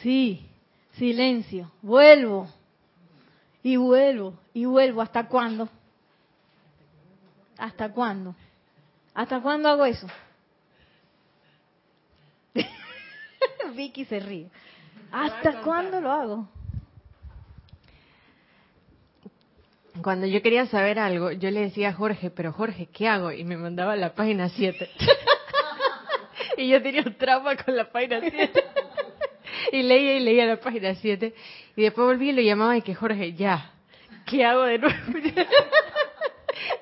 Sí, silencio. Vuelvo. Y vuelvo. Y vuelvo. ¿Hasta cuándo? ¿Hasta cuándo? ¿Hasta cuándo hago eso? <laughs> Vicky se ríe. ¿Hasta cuándo lo hago? Cuando yo quería saber algo, yo le decía a Jorge, pero Jorge, ¿qué hago? Y me mandaba la página 7. <laughs> y yo tenía un trauma con la página 7. y leía y leía la página 7. Y después volví y lo llamaba y que Jorge, ya, ¿qué hago de nuevo? <laughs>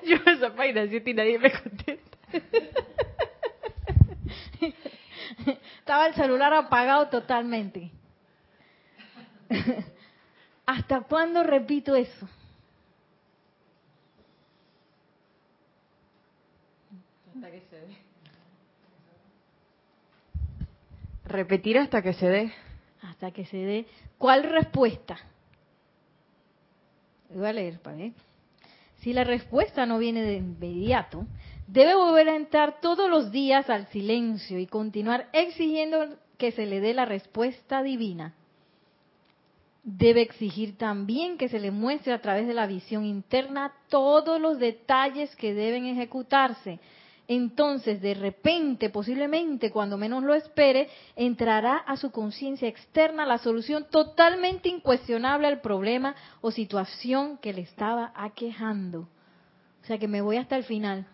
yo esa página 7 y nadie me contesta. <laughs> Estaba el celular apagado totalmente. ¿Hasta cuándo repito eso? Hasta que se dé. Repetir hasta que se dé. Hasta que se dé. ¿Cuál respuesta? Voy a leer para ver. Si la respuesta no viene de inmediato, debe volver a entrar todos los días al silencio y continuar exigiendo que se le dé la respuesta divina. Debe exigir también que se le muestre a través de la visión interna todos los detalles que deben ejecutarse. Entonces, de repente, posiblemente cuando menos lo espere, entrará a su conciencia externa la solución totalmente incuestionable al problema o situación que le estaba aquejando. O sea que me voy hasta el final.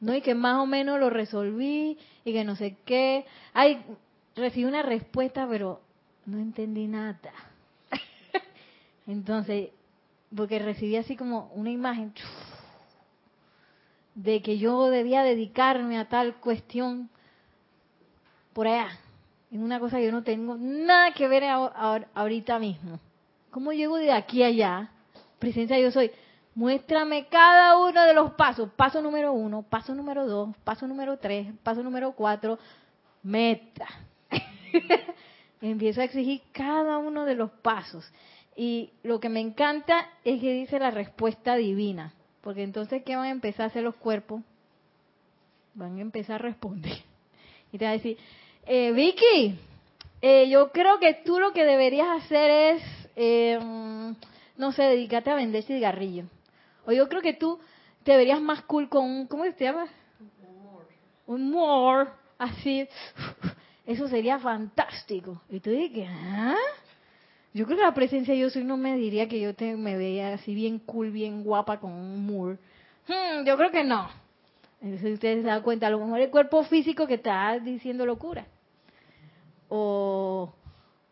¿no? Y que más o menos lo resolví y que no sé qué. Ay, recibí una respuesta, pero no entendí nada. <laughs> Entonces, porque recibí así como una imagen de que yo debía dedicarme a tal cuestión por allá, en una cosa que yo no tengo nada que ver ahorita mismo. ¿Cómo llego de aquí a allá? Presencia yo soy. Muéstrame cada uno de los pasos. Paso número uno, paso número dos, paso número tres, paso número cuatro. Meta. <laughs> Empiezo a exigir cada uno de los pasos. Y lo que me encanta es que dice la respuesta divina. Porque entonces, ¿qué van a empezar a hacer los cuerpos? Van a empezar a responder. <laughs> Y te va a decir, eh, Vicky, eh, yo creo que tú lo que deberías hacer es, eh, no sé, dedicarte a vender cigarrillos. O yo creo que tú te verías más cool con un, ¿cómo se llama? Un more. Así. <laughs> Eso sería fantástico. Y tú dices, ¿ah? Yo creo que la presencia yo soy no me diría que yo te, me veía así bien cool, bien guapa con un moor. Hmm, yo creo que no. Entonces ustedes se dan cuenta, a lo mejor el cuerpo físico que está diciendo locura. O,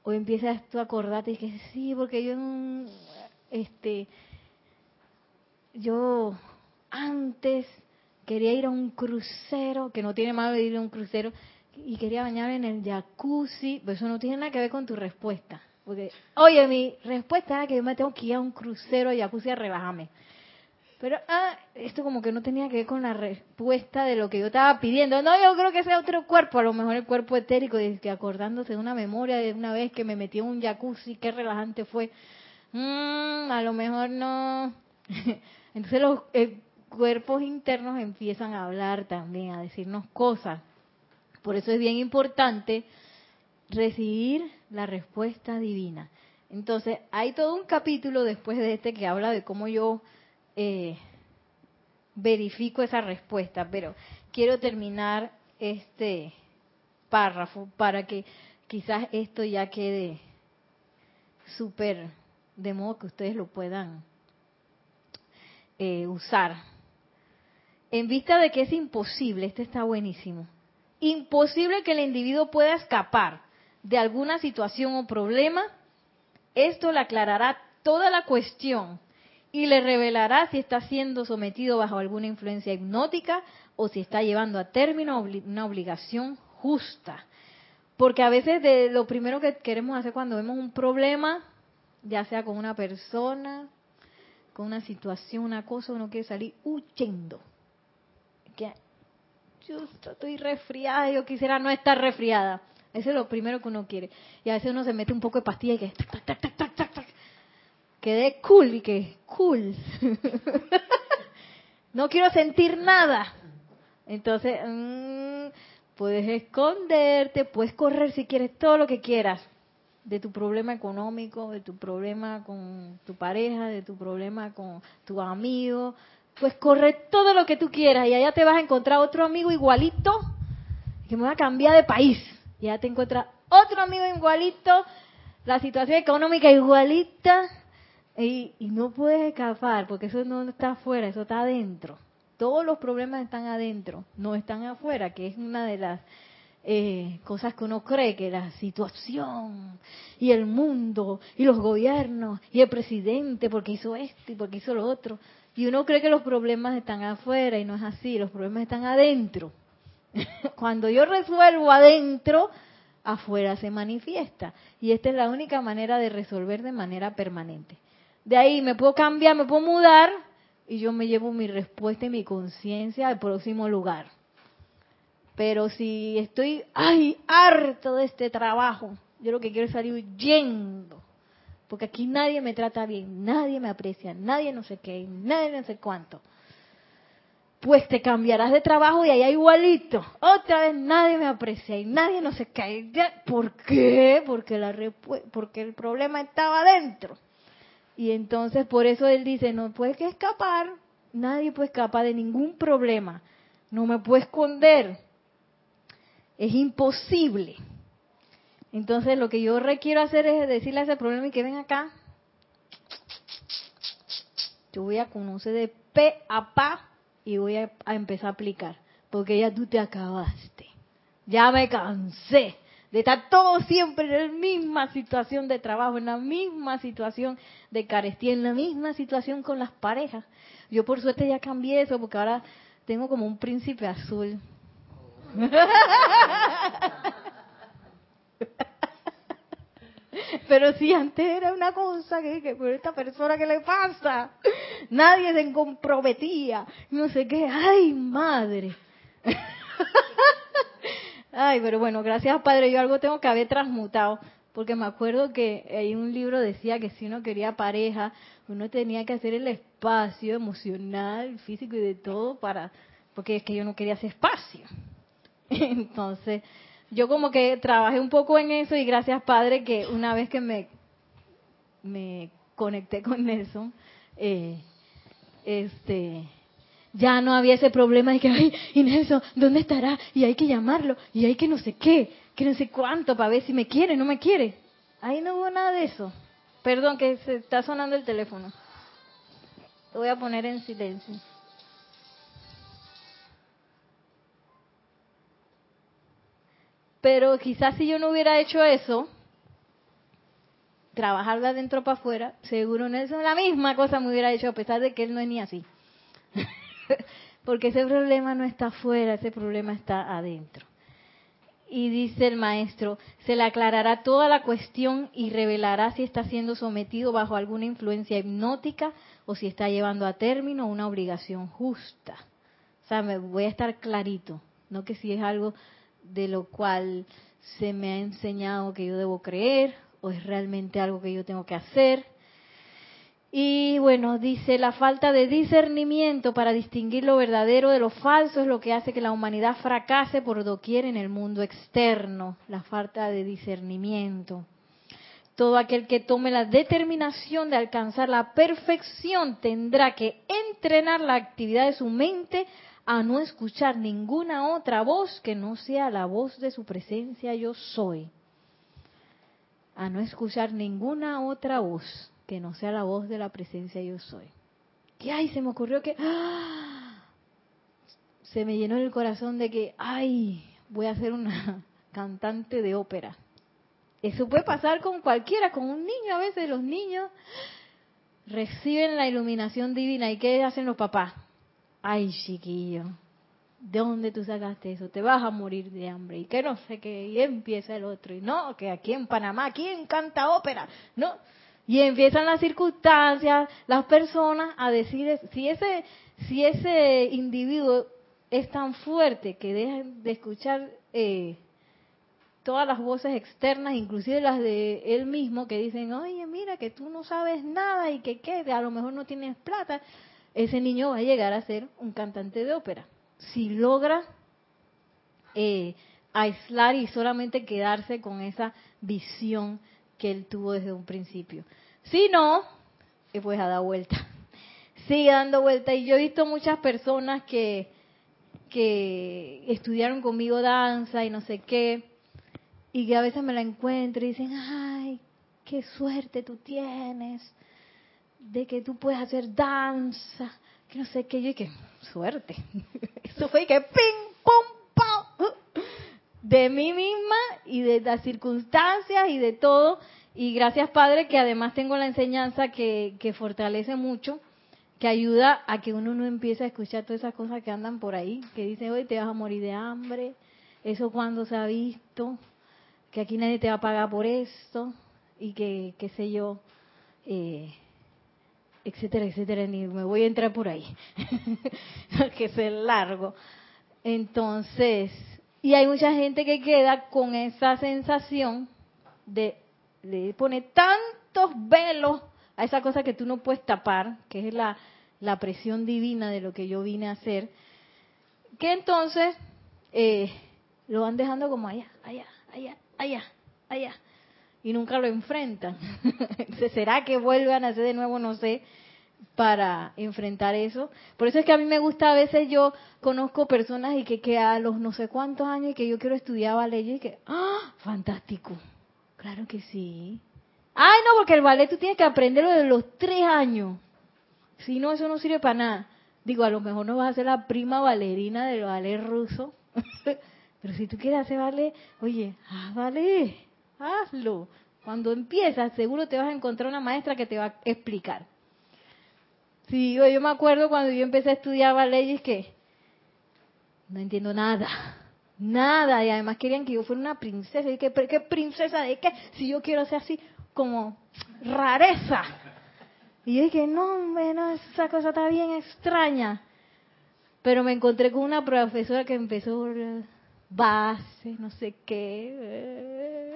o empiezas tú a acordarte y que sí, porque yo este yo antes quería ir a un crucero, que no tiene malo de ir a un crucero, y quería bañarme en el jacuzzi, pero eso no tiene nada que ver con tu respuesta. Porque, oye, mi respuesta era que yo me tengo que ir a un crucero a jacuzzi a relajarme. Pero, ah, esto como que no tenía que ver con la respuesta de lo que yo estaba pidiendo. No, yo creo que ese otro cuerpo, a lo mejor el cuerpo etérico, que acordándose de una memoria de una vez que me metí en un jacuzzi, qué relajante fue. Mm, a lo mejor no. <laughs> Entonces los eh, cuerpos internos empiezan a hablar también, a decirnos cosas. Por eso es bien importante recibir la respuesta divina. Entonces, hay todo un capítulo después de este que habla de cómo yo eh, verifico esa respuesta, pero quiero terminar este párrafo para que quizás esto ya quede súper de modo que ustedes lo puedan eh, usar. En vista de que es imposible, este está buenísimo, imposible que el individuo pueda escapar de alguna situación o problema, esto le aclarará toda la cuestión y le revelará si está siendo sometido bajo alguna influencia hipnótica o si está llevando a término una obligación justa. Porque a veces de lo primero que queremos hacer cuando vemos un problema, ya sea con una persona, con una situación, una cosa, uno quiere salir huyendo. Que yo estoy resfriada, yo quisiera no estar resfriada. Eso es lo primero que uno quiere. Y a veces uno se mete un poco de pastilla y que quede cool y que cool. <laughs> no quiero sentir nada. Entonces, mm, puedes esconderte, puedes correr si quieres todo lo que quieras de tu problema económico, de tu problema con tu pareja, de tu problema con tu amigo. Pues corre todo lo que tú quieras y allá te vas a encontrar otro amigo igualito que me va a cambiar de país. Y allá te encuentras otro amigo igualito, la situación económica igualita y, y no puedes escapar porque eso no está afuera, eso está adentro. Todos los problemas están adentro, no están afuera, que es una de las eh, cosas que uno cree que la situación y el mundo y los gobiernos y el presidente porque hizo esto y porque hizo lo otro. Y uno cree que los problemas están afuera y no es así, los problemas están adentro. <laughs> Cuando yo resuelvo adentro, afuera se manifiesta. Y esta es la única manera de resolver de manera permanente. De ahí me puedo cambiar, me puedo mudar y yo me llevo mi respuesta y mi conciencia al próximo lugar. Pero si estoy, ay, harto de este trabajo, yo lo que quiero es salir huyendo. Porque aquí nadie me trata bien, nadie me aprecia, nadie no sé qué, nadie no sé cuánto. Pues te cambiarás de trabajo y allá igualito. Otra vez nadie me aprecia y nadie no sé qué. ¿Por qué? Porque, la porque el problema estaba adentro. Y entonces por eso él dice, no puedes escapar, nadie puede escapar de ningún problema. No me puedo esconder. Es imposible. Entonces lo que yo requiero hacer es decirle a ese problema y que ven acá. Yo voy a conocer de pe a pa y voy a, empezar a aplicar. Porque ya tú te acabaste. Ya me cansé de estar todo siempre en la misma situación de trabajo, en la misma situación de carestía, en la misma situación con las parejas. Yo por suerte ya cambié eso porque ahora tengo como un príncipe azul. <laughs> Pero si antes era una cosa que, por esta persona que le pasa, nadie se comprometía, no sé qué, ay madre. Ay, pero bueno, gracias Padre, yo algo tengo que haber transmutado, porque me acuerdo que hay un libro decía que si uno quería pareja, uno tenía que hacer el espacio emocional, físico y de todo para, porque es que yo no quería ese espacio. <laughs> Entonces, yo como que trabajé un poco en eso y gracias Padre que una vez que me, me conecté con Nelson, eh, este, ya no había ese problema de que, ay, y Nelson, ¿dónde estará? Y hay que llamarlo, y hay que no sé qué, que no sé cuánto para ver si me quiere, no me quiere. Ahí no hubo nada de eso. Perdón, que se está sonando el teléfono. Lo voy a poner en silencio. Pero quizás si yo no hubiera hecho eso, trabajarla dentro para afuera, seguro Nelson la misma cosa me hubiera hecho, a pesar de que él no es ni así. <laughs> Porque ese problema no está afuera, ese problema está adentro. Y dice el maestro, se le aclarará toda la cuestión y revelará si está siendo sometido bajo alguna influencia hipnótica o si está llevando a término una obligación justa. O sea, me voy a estar clarito, no que si es algo de lo cual se me ha enseñado que yo debo creer o es realmente algo que yo tengo que hacer. Y bueno, dice, la falta de discernimiento para distinguir lo verdadero de lo falso es lo que hace que la humanidad fracase por doquier en el mundo externo, la falta de discernimiento. Todo aquel que tome la determinación de alcanzar la perfección tendrá que entrenar la actividad de su mente a no escuchar ninguna otra voz que no sea la voz de su presencia yo soy. A no escuchar ninguna otra voz que no sea la voz de la presencia yo soy. ¿Qué ay? Se me ocurrió que ¡ah! se me llenó el corazón de que ay, voy a ser una <laughs> cantante de ópera. Eso puede pasar con cualquiera, con un niño. A veces los niños reciben la iluminación divina. ¿Y qué hacen los papás? Ay chiquillo, ¿de dónde tú sacaste eso? Te vas a morir de hambre y que no sé qué, y empieza el otro, y no, que aquí en Panamá, ¿quién canta ópera? No, y empiezan las circunstancias, las personas a decir, si ese, si ese individuo es tan fuerte que dejan de escuchar eh, todas las voces externas, inclusive las de él mismo, que dicen, oye, mira, que tú no sabes nada y que qué, a lo mejor no tienes plata, ese niño va a llegar a ser un cantante de ópera. Si logra eh, aislar y solamente quedarse con esa visión que él tuvo desde un principio. Si no, eh, pues a dar vuelta. <laughs> Sigue dando vuelta. Y yo he visto muchas personas que, que estudiaron conmigo danza y no sé qué, y que a veces me la encuentro y dicen, ay, qué suerte tú tienes de que tú puedes hacer danza, que no sé qué, yo que suerte. <laughs> Eso fue que ping, pum, pum, de mí misma y de las circunstancias y de todo. Y gracias Padre que además tengo la enseñanza que, que fortalece mucho, que ayuda a que uno no empiece a escuchar todas esas cosas que andan por ahí, que dicen, hoy te vas a morir de hambre, eso cuando se ha visto, que aquí nadie te va a pagar por esto y que, qué sé yo, eh, etcétera, etcétera, ni me voy a entrar por ahí, <laughs> que es largo. Entonces, y hay mucha gente que queda con esa sensación de, le pone tantos velos a esa cosa que tú no puedes tapar, que es la, la presión divina de lo que yo vine a hacer, que entonces eh, lo van dejando como allá, allá, allá, allá, allá, y nunca lo enfrentan. <laughs> ¿Será que vuelvan a hacer de nuevo? No sé para enfrentar eso. Por eso es que a mí me gusta a veces yo conozco personas y que, que a los no sé cuántos años y que yo quiero estudiar ballet y que, ¡ah! Fantástico. Claro que sí. Ay, no, porque el ballet tú tienes que aprenderlo desde los tres años. Si no, eso no sirve para nada. Digo, a lo mejor no vas a ser la prima bailarina del ballet ruso. <laughs> Pero si tú quieres hacer ballet, oye, haz ballet, hazlo. Cuando empiezas, seguro te vas a encontrar una maestra que te va a explicar. Sí, yo me acuerdo cuando yo empecé a estudiar ballet y es que no entiendo nada, nada. Y además querían que yo fuera una princesa. Y que, ¿qué princesa de qué? Si yo quiero ser así como rareza. Y yo dije, no, bueno, esa cosa está bien extraña. Pero me encontré con una profesora que empezó base, no sé qué.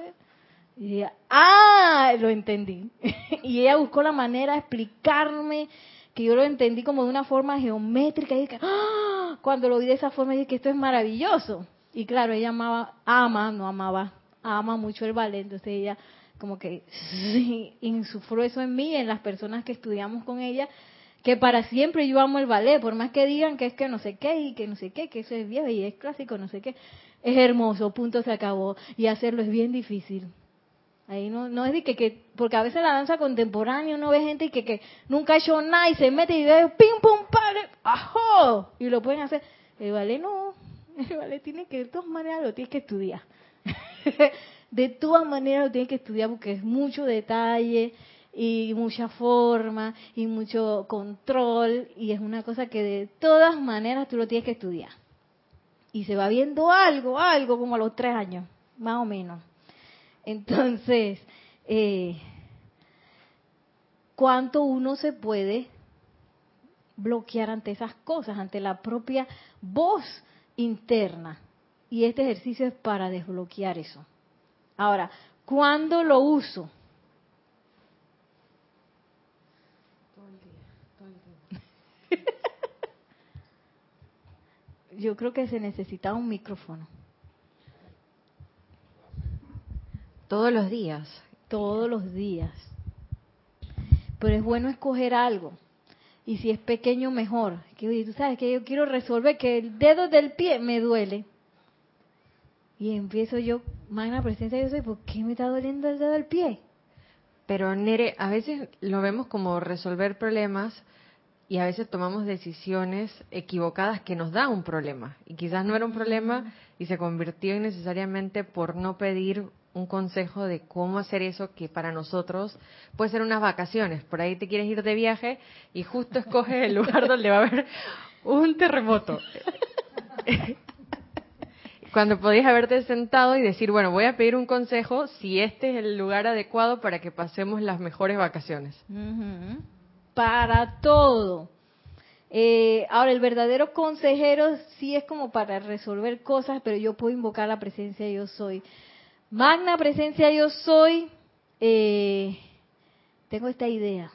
Y dije, ah, lo entendí. <laughs> y ella buscó la manera de explicarme que yo lo entendí como de una forma geométrica y ¡ah! cuando lo vi de esa forma dije que esto es maravilloso. Y claro, ella amaba, ama, no amaba, ama mucho el ballet, entonces ella como que sí, eso en mí, en las personas que estudiamos con ella, que para siempre yo amo el ballet, por más que digan que es que no sé qué y que no sé qué, que eso es viejo y es clásico, no sé qué, es hermoso, punto se acabó, y hacerlo es bien difícil. Ahí no, no es de que, que, porque a veces la danza contemporánea uno ve gente que, que nunca ha hecho nada y se mete y ve pim pum padre, ajo, y lo pueden hacer. El ballet no, <laughs> el ballet tiene que, de todas maneras lo tienes que estudiar. <laughs> de todas maneras lo tienes que estudiar porque es mucho detalle y mucha forma y mucho control y es una cosa que de todas maneras tú lo tienes que estudiar. Y se va viendo algo, algo como a los tres años, más o menos. Entonces, eh, ¿cuánto uno se puede bloquear ante esas cosas, ante la propia voz interna? Y este ejercicio es para desbloquear eso. Ahora, ¿cuándo lo uso? <laughs> Yo creo que se necesita un micrófono. Todos los días. Todos los días. Pero es bueno escoger algo. Y si es pequeño, mejor. Que tú sabes que yo quiero resolver que el dedo del pie me duele. Y empiezo yo, magna presencia, yo soy, ¿por qué me está doliendo el dedo del pie? Pero Nere, a veces lo vemos como resolver problemas y a veces tomamos decisiones equivocadas que nos dan un problema. Y quizás no era un problema y se convirtió innecesariamente por no pedir un consejo de cómo hacer eso que para nosotros puede ser unas vacaciones. Por ahí te quieres ir de viaje y justo escoges el lugar <laughs> donde va a haber un terremoto. <laughs> Cuando podías haberte sentado y decir, bueno, voy a pedir un consejo si este es el lugar adecuado para que pasemos las mejores vacaciones. Para todo. Eh, ahora, el verdadero consejero sí es como para resolver cosas, pero yo puedo invocar la presencia yo soy. Magna presencia yo soy, eh, tengo esta idea.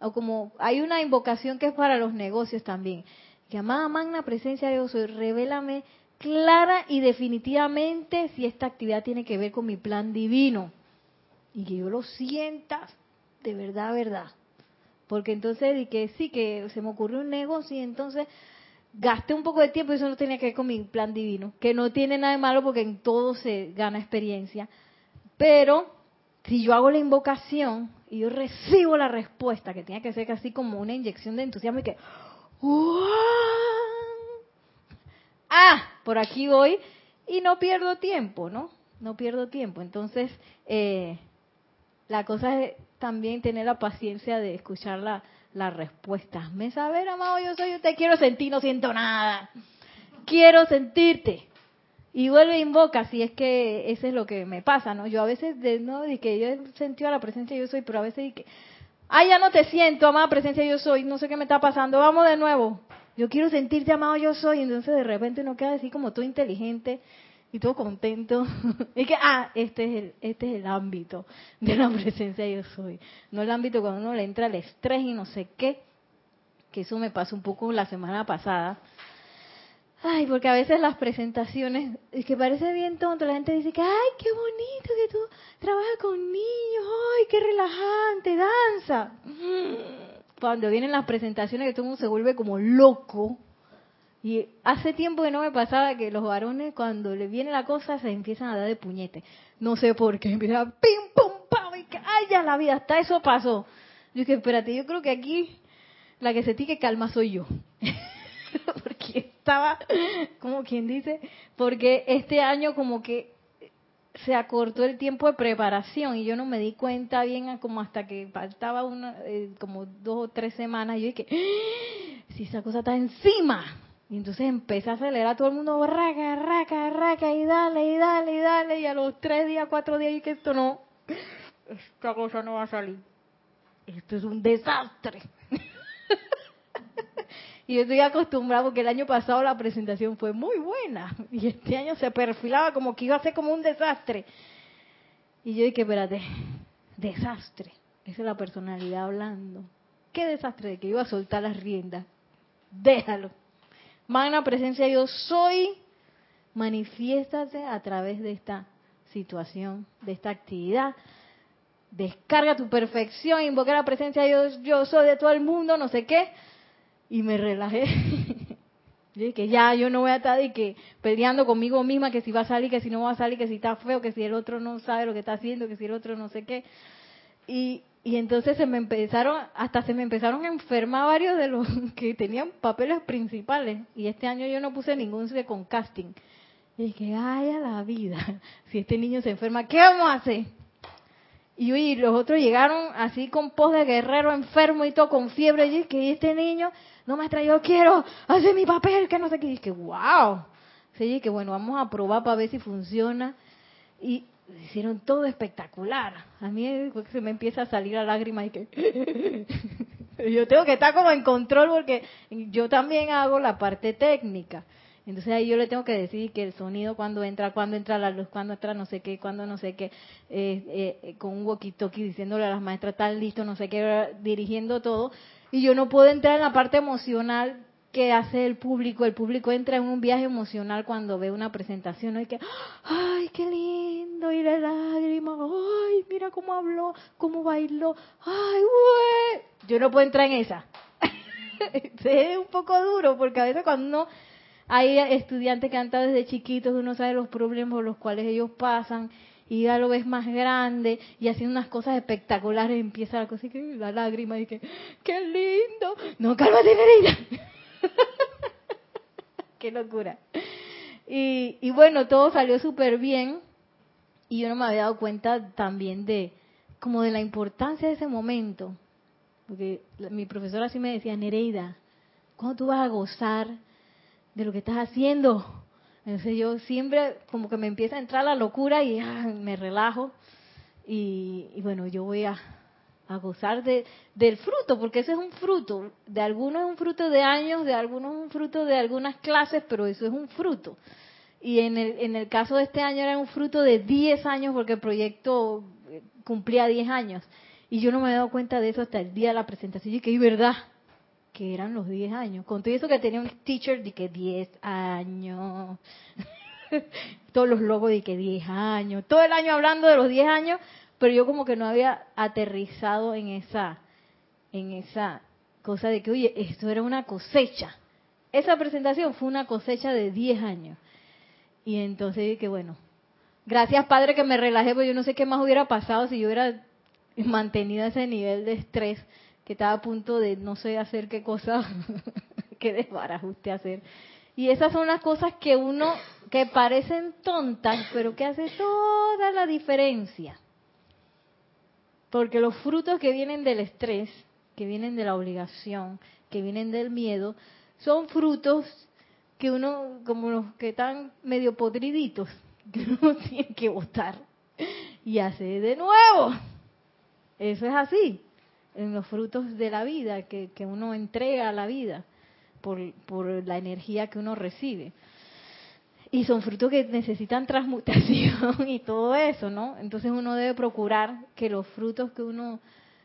O como hay una invocación que es para los negocios también. Que amada magna presencia yo soy, revélame clara y definitivamente si esta actividad tiene que ver con mi plan divino. Y que yo lo sienta de verdad, verdad. Porque entonces, y que sí, que se me ocurrió un negocio y entonces gasté un poco de tiempo y eso no tenía que ver con mi plan divino, que no tiene nada de malo porque en todo se gana experiencia. Pero si yo hago la invocación y yo recibo la respuesta, que tiene que ser casi como una inyección de entusiasmo y que, ah, por aquí voy y no pierdo tiempo, ¿no? No pierdo tiempo. Entonces, eh, la cosa es también tener la paciencia de escuchar la, la respuesta. Me saber, amado, yo soy, yo te quiero sentir, no siento nada. Quiero sentirte. y vuelve e invoca, si es que eso es lo que me pasa, ¿no? Yo a veces, de, no, de que yo he sentido la presencia yo soy, pero a veces de que, ah, ya no te siento, amada presencia yo soy, no sé qué me está pasando, vamos de nuevo. Yo quiero sentirte amado yo soy, entonces de repente uno queda así como todo inteligente y todo contento. <laughs> y que, ah, este es, el, este es el ámbito de la <laughs> presencia yo soy. No el ámbito cuando uno le entra el estrés y no sé qué, que eso me pasó un poco la semana pasada Ay, porque a veces las presentaciones, es que parece bien tonto, la gente dice que, ay, qué bonito que tú trabajas con niños, ay, qué relajante, danza. Cuando vienen las presentaciones que todo el mundo se vuelve como loco. Y hace tiempo que no me pasaba que los varones cuando le viene la cosa se empiezan a dar de puñete. No sé por qué, empiezan pim, pum, pam, y que, ay, ya la vida, hasta eso pasó. Yo dije, espérate, yo creo que aquí la que se tiene que calma soy yo. <laughs> porque estaba, como quien dice, porque este año como que se acortó el tiempo de preparación y yo no me di cuenta bien como hasta que faltaba una, eh, como dos o tres semanas. Yo dije, ¡Ah! si esa cosa está encima. Y entonces empecé a acelerar todo el mundo, raca, raca, raca, y dale, y dale, y dale. Y a los tres días, cuatro días, y que esto no, esta cosa no va a salir. Esto es un desastre. <laughs> Y yo estoy acostumbrado porque el año pasado la presentación fue muy buena y este año se perfilaba como que iba a ser como un desastre. Y yo dije, espérate, desastre. Esa es la personalidad hablando. ¿Qué desastre? De que iba a soltar las riendas. Déjalo. Magna presencia yo soy. Manifiéstate a través de esta situación, de esta actividad. Descarga tu perfección, invoca la presencia de Dios, yo soy de todo el mundo, no sé qué y me relajé. <laughs> y que ya yo no voy a estar y que peleando conmigo misma que si va a salir, que si no va a salir, que si está feo, que si el otro no sabe lo que está haciendo, que si el otro no sé qué. Y, y entonces se me empezaron, hasta se me empezaron a enfermar varios de los <laughs> que tenían papeles principales. Y este año yo no puse ningún con casting. Y dije, ay, a la vida, <laughs> si este niño se enferma, ¿qué vamos a hacer? Y, los otros llegaron así con pos de guerrero enfermo y todo con fiebre. Y que este niño no me yo quiero hacer mi papel, que no sé qué. Y dije, wow. Que bueno, vamos a probar para ver si funciona. Y hicieron todo espectacular. A mí se me empieza a salir la lágrima y que <laughs> yo tengo que estar como en control porque yo también hago la parte técnica. Entonces ahí yo le tengo que decir que el sonido cuando entra, cuando entra la luz, cuando entra no sé qué, cuando no sé qué, eh, eh, con un walkie-talkie diciéndole a las maestras, están listos, no sé qué, dirigiendo todo. Y yo no puedo entrar en la parte emocional que hace el público. El público entra en un viaje emocional cuando ve una presentación. ¿no? Y que, ay, qué lindo, y la lágrima, ay, mira cómo habló, cómo bailó, ay, güey. Yo no puedo entrar en esa. <laughs> es un poco duro porque a veces cuando uno hay estudiantes que han estado desde chiquitos, uno sabe los problemas por los cuales ellos pasan, y ya lo ves más grande, y haciendo unas cosas espectaculares, empieza la cosa y que la lágrima, y que, ¡qué lindo! No, cálmate, Nereida. <laughs> ¡Qué locura! Y, y bueno, todo salió súper bien, y yo no me había dado cuenta también de, como de la importancia de ese momento. Porque mi profesora así me decía, Nereida, ¿cuándo tú vas a gozar de lo que estás haciendo. Entonces yo siempre como que me empieza a entrar la locura y me relajo. Y, bueno, yo voy a, gozar de, del fruto, porque ese es un fruto. De algunos es un fruto de años, de algunos es un fruto de algunas clases, pero eso es un fruto. Y en el, en el caso de este año era un fruto de 10 años, porque el proyecto eh, cumplía 10 años. Y yo no me he dado cuenta de eso hasta el día de la presentación. Y que, verdad, que eran los 10 años. Con todo eso que tenía un teacher de que 10 años. <laughs> Todos los logos de que 10 años. Todo el año hablando de los 10 años, pero yo como que no había aterrizado en esa en esa cosa de que, oye, esto era una cosecha. Esa presentación fue una cosecha de 10 años. Y entonces dije, bueno, gracias Padre que me relajé, porque yo no sé qué más hubiera pasado si yo hubiera mantenido ese nivel de estrés que estaba a punto de no sé hacer qué cosa, <laughs> qué desbarajuste hacer. Y esas son las cosas que uno, que parecen tontas, pero que hace toda la diferencia. Porque los frutos que vienen del estrés, que vienen de la obligación, que vienen del miedo, son frutos que uno, como los que están medio podriditos, <laughs> que uno tiene que botar y hacer de nuevo. Eso es así, en los frutos de la vida que, que uno entrega a la vida por, por la energía que uno recibe. Y son frutos que necesitan transmutación <laughs> y todo eso, ¿no? Entonces uno debe procurar que los frutos que uno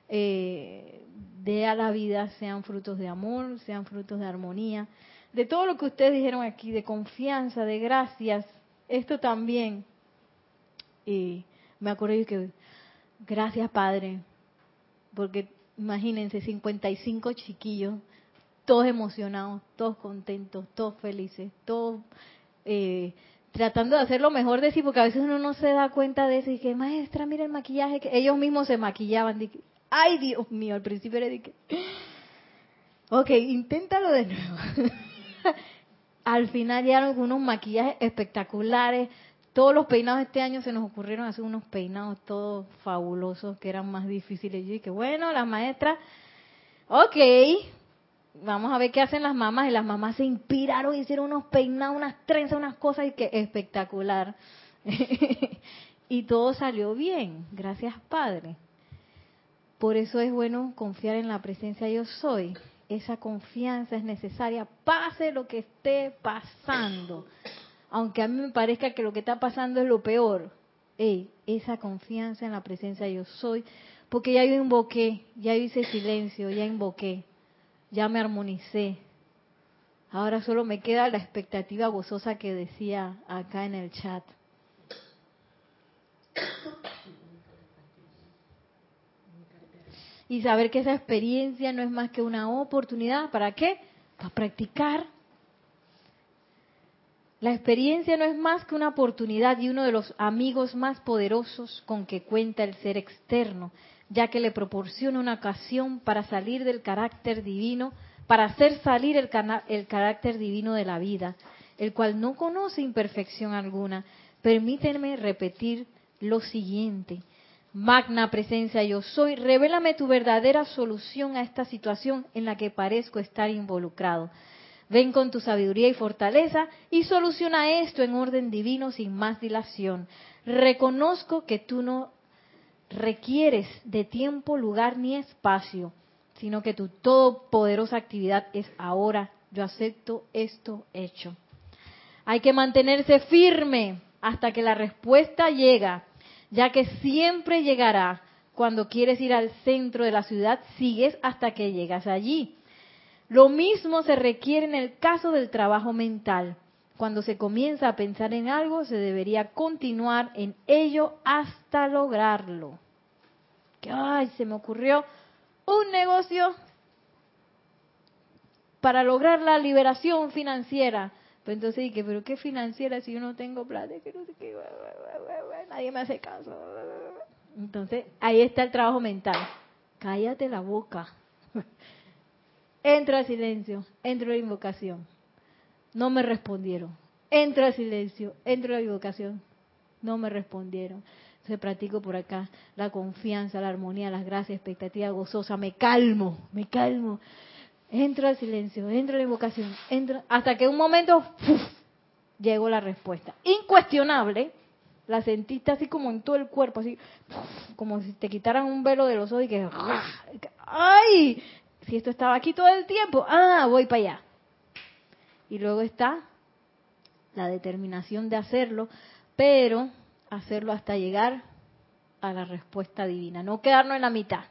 eh, dé a la vida sean frutos de amor, sean frutos de armonía, de todo lo que ustedes dijeron aquí, de confianza, de gracias. Esto también. Y me acuerdo que, gracias Padre, porque imagínense, 55 chiquillos, todos emocionados, todos contentos, todos felices, todos eh, tratando de hacer lo mejor de sí, porque a veces uno no se da cuenta de eso y que, maestra, mira el maquillaje, que ellos mismos se maquillaban. Dije, Ay, Dios mío, al principio de que, ok, inténtalo de nuevo. <laughs> al final ya unos maquillajes espectaculares. Todos los peinados este año se nos ocurrieron hacer unos peinados todos fabulosos que eran más difíciles. Yo dije, bueno, las maestras, ok, vamos a ver qué hacen las mamás. Y las mamás se inspiraron, hicieron unos peinados, unas trenzas, unas cosas y que espectacular. <laughs> y todo salió bien, gracias Padre. Por eso es bueno confiar en la presencia yo soy. Esa confianza es necesaria, pase lo que esté pasando. Aunque a mí me parezca que lo que está pasando es lo peor. Ey, esa confianza en la presencia yo soy. Porque ya yo invoqué, ya hice silencio, ya invoqué ya me armonicé. Ahora solo me queda la expectativa gozosa que decía acá en el chat. Y saber que esa experiencia no es más que una oportunidad. ¿Para qué? Para practicar. La experiencia no es más que una oportunidad y uno de los amigos más poderosos con que cuenta el ser externo ya que le proporciona una ocasión para salir del carácter divino, para hacer salir el, carácter divino de la vida, el cual no conoce imperfección alguna. Permítanme repetir lo siguiente. Magna presencia yo soy, revélame tu verdadera solución a esta situación en la que parezco estar involucrado. Ven con tu sabiduría y fortaleza y soluciona esto en orden divino sin más dilación. Reconozco que tú no requieres de tiempo, lugar ni espacio, sino que tu todopoderosa actividad es ahora. Yo acepto esto hecho. Hay que mantenerse firme hasta que la respuesta llega, ya que siempre llegará. Cuando quieres ir al centro de la ciudad, sigues hasta que llegas allí. Lo mismo se requiere en el caso del trabajo mental. Cuando se comienza a pensar en algo, se debería continuar en ello hasta lograrlo. Ay, se me ocurrió un negocio para lograr la liberación financiera. Pero entonces dije, pero ¿qué financiera si yo no tengo plata? Que no sé qué, nadie me hace caso. Entonces, ahí está el trabajo mental. Cállate la boca. <laughs> Entra al silencio, entro a la invocación no me respondieron. Entro al silencio, entro a la evocación, no me respondieron. Se practico por acá la confianza, la armonía, las gracias, expectativa gozosa, me calmo, me calmo. Entro al silencio, entro a la invocación, entro, hasta que un momento llegó la respuesta. Incuestionable, la sentiste así como en todo el cuerpo, así como si te quitaran un velo de los ojos y que, ¡ay! Si esto estaba aquí todo el tiempo, ah, voy para allá. Y luego está la determinación de hacerlo, pero hacerlo hasta llegar a la respuesta divina, no quedarnos en la mitad,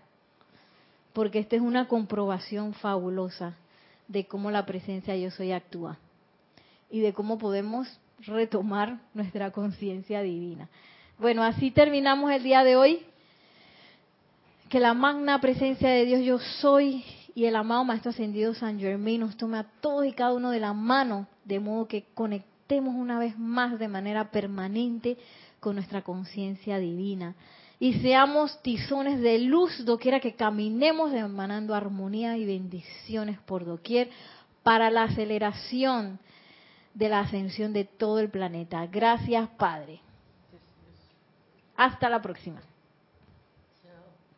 porque esta es una comprobación fabulosa de cómo la presencia yo soy actúa y de cómo podemos retomar nuestra conciencia divina. Bueno, así terminamos el día de hoy. Que la magna presencia de Dios yo soy y el amado Maestro Ascendido San Germain nos tome a todos y cada uno de la mano, de modo que conectemos una vez más de manera permanente con nuestra conciencia divina. Y seamos tizones de luz doquiera que caminemos emanando armonía y bendiciones por doquier para la aceleración de la ascensión de todo el planeta. Gracias, Padre. Hasta la próxima.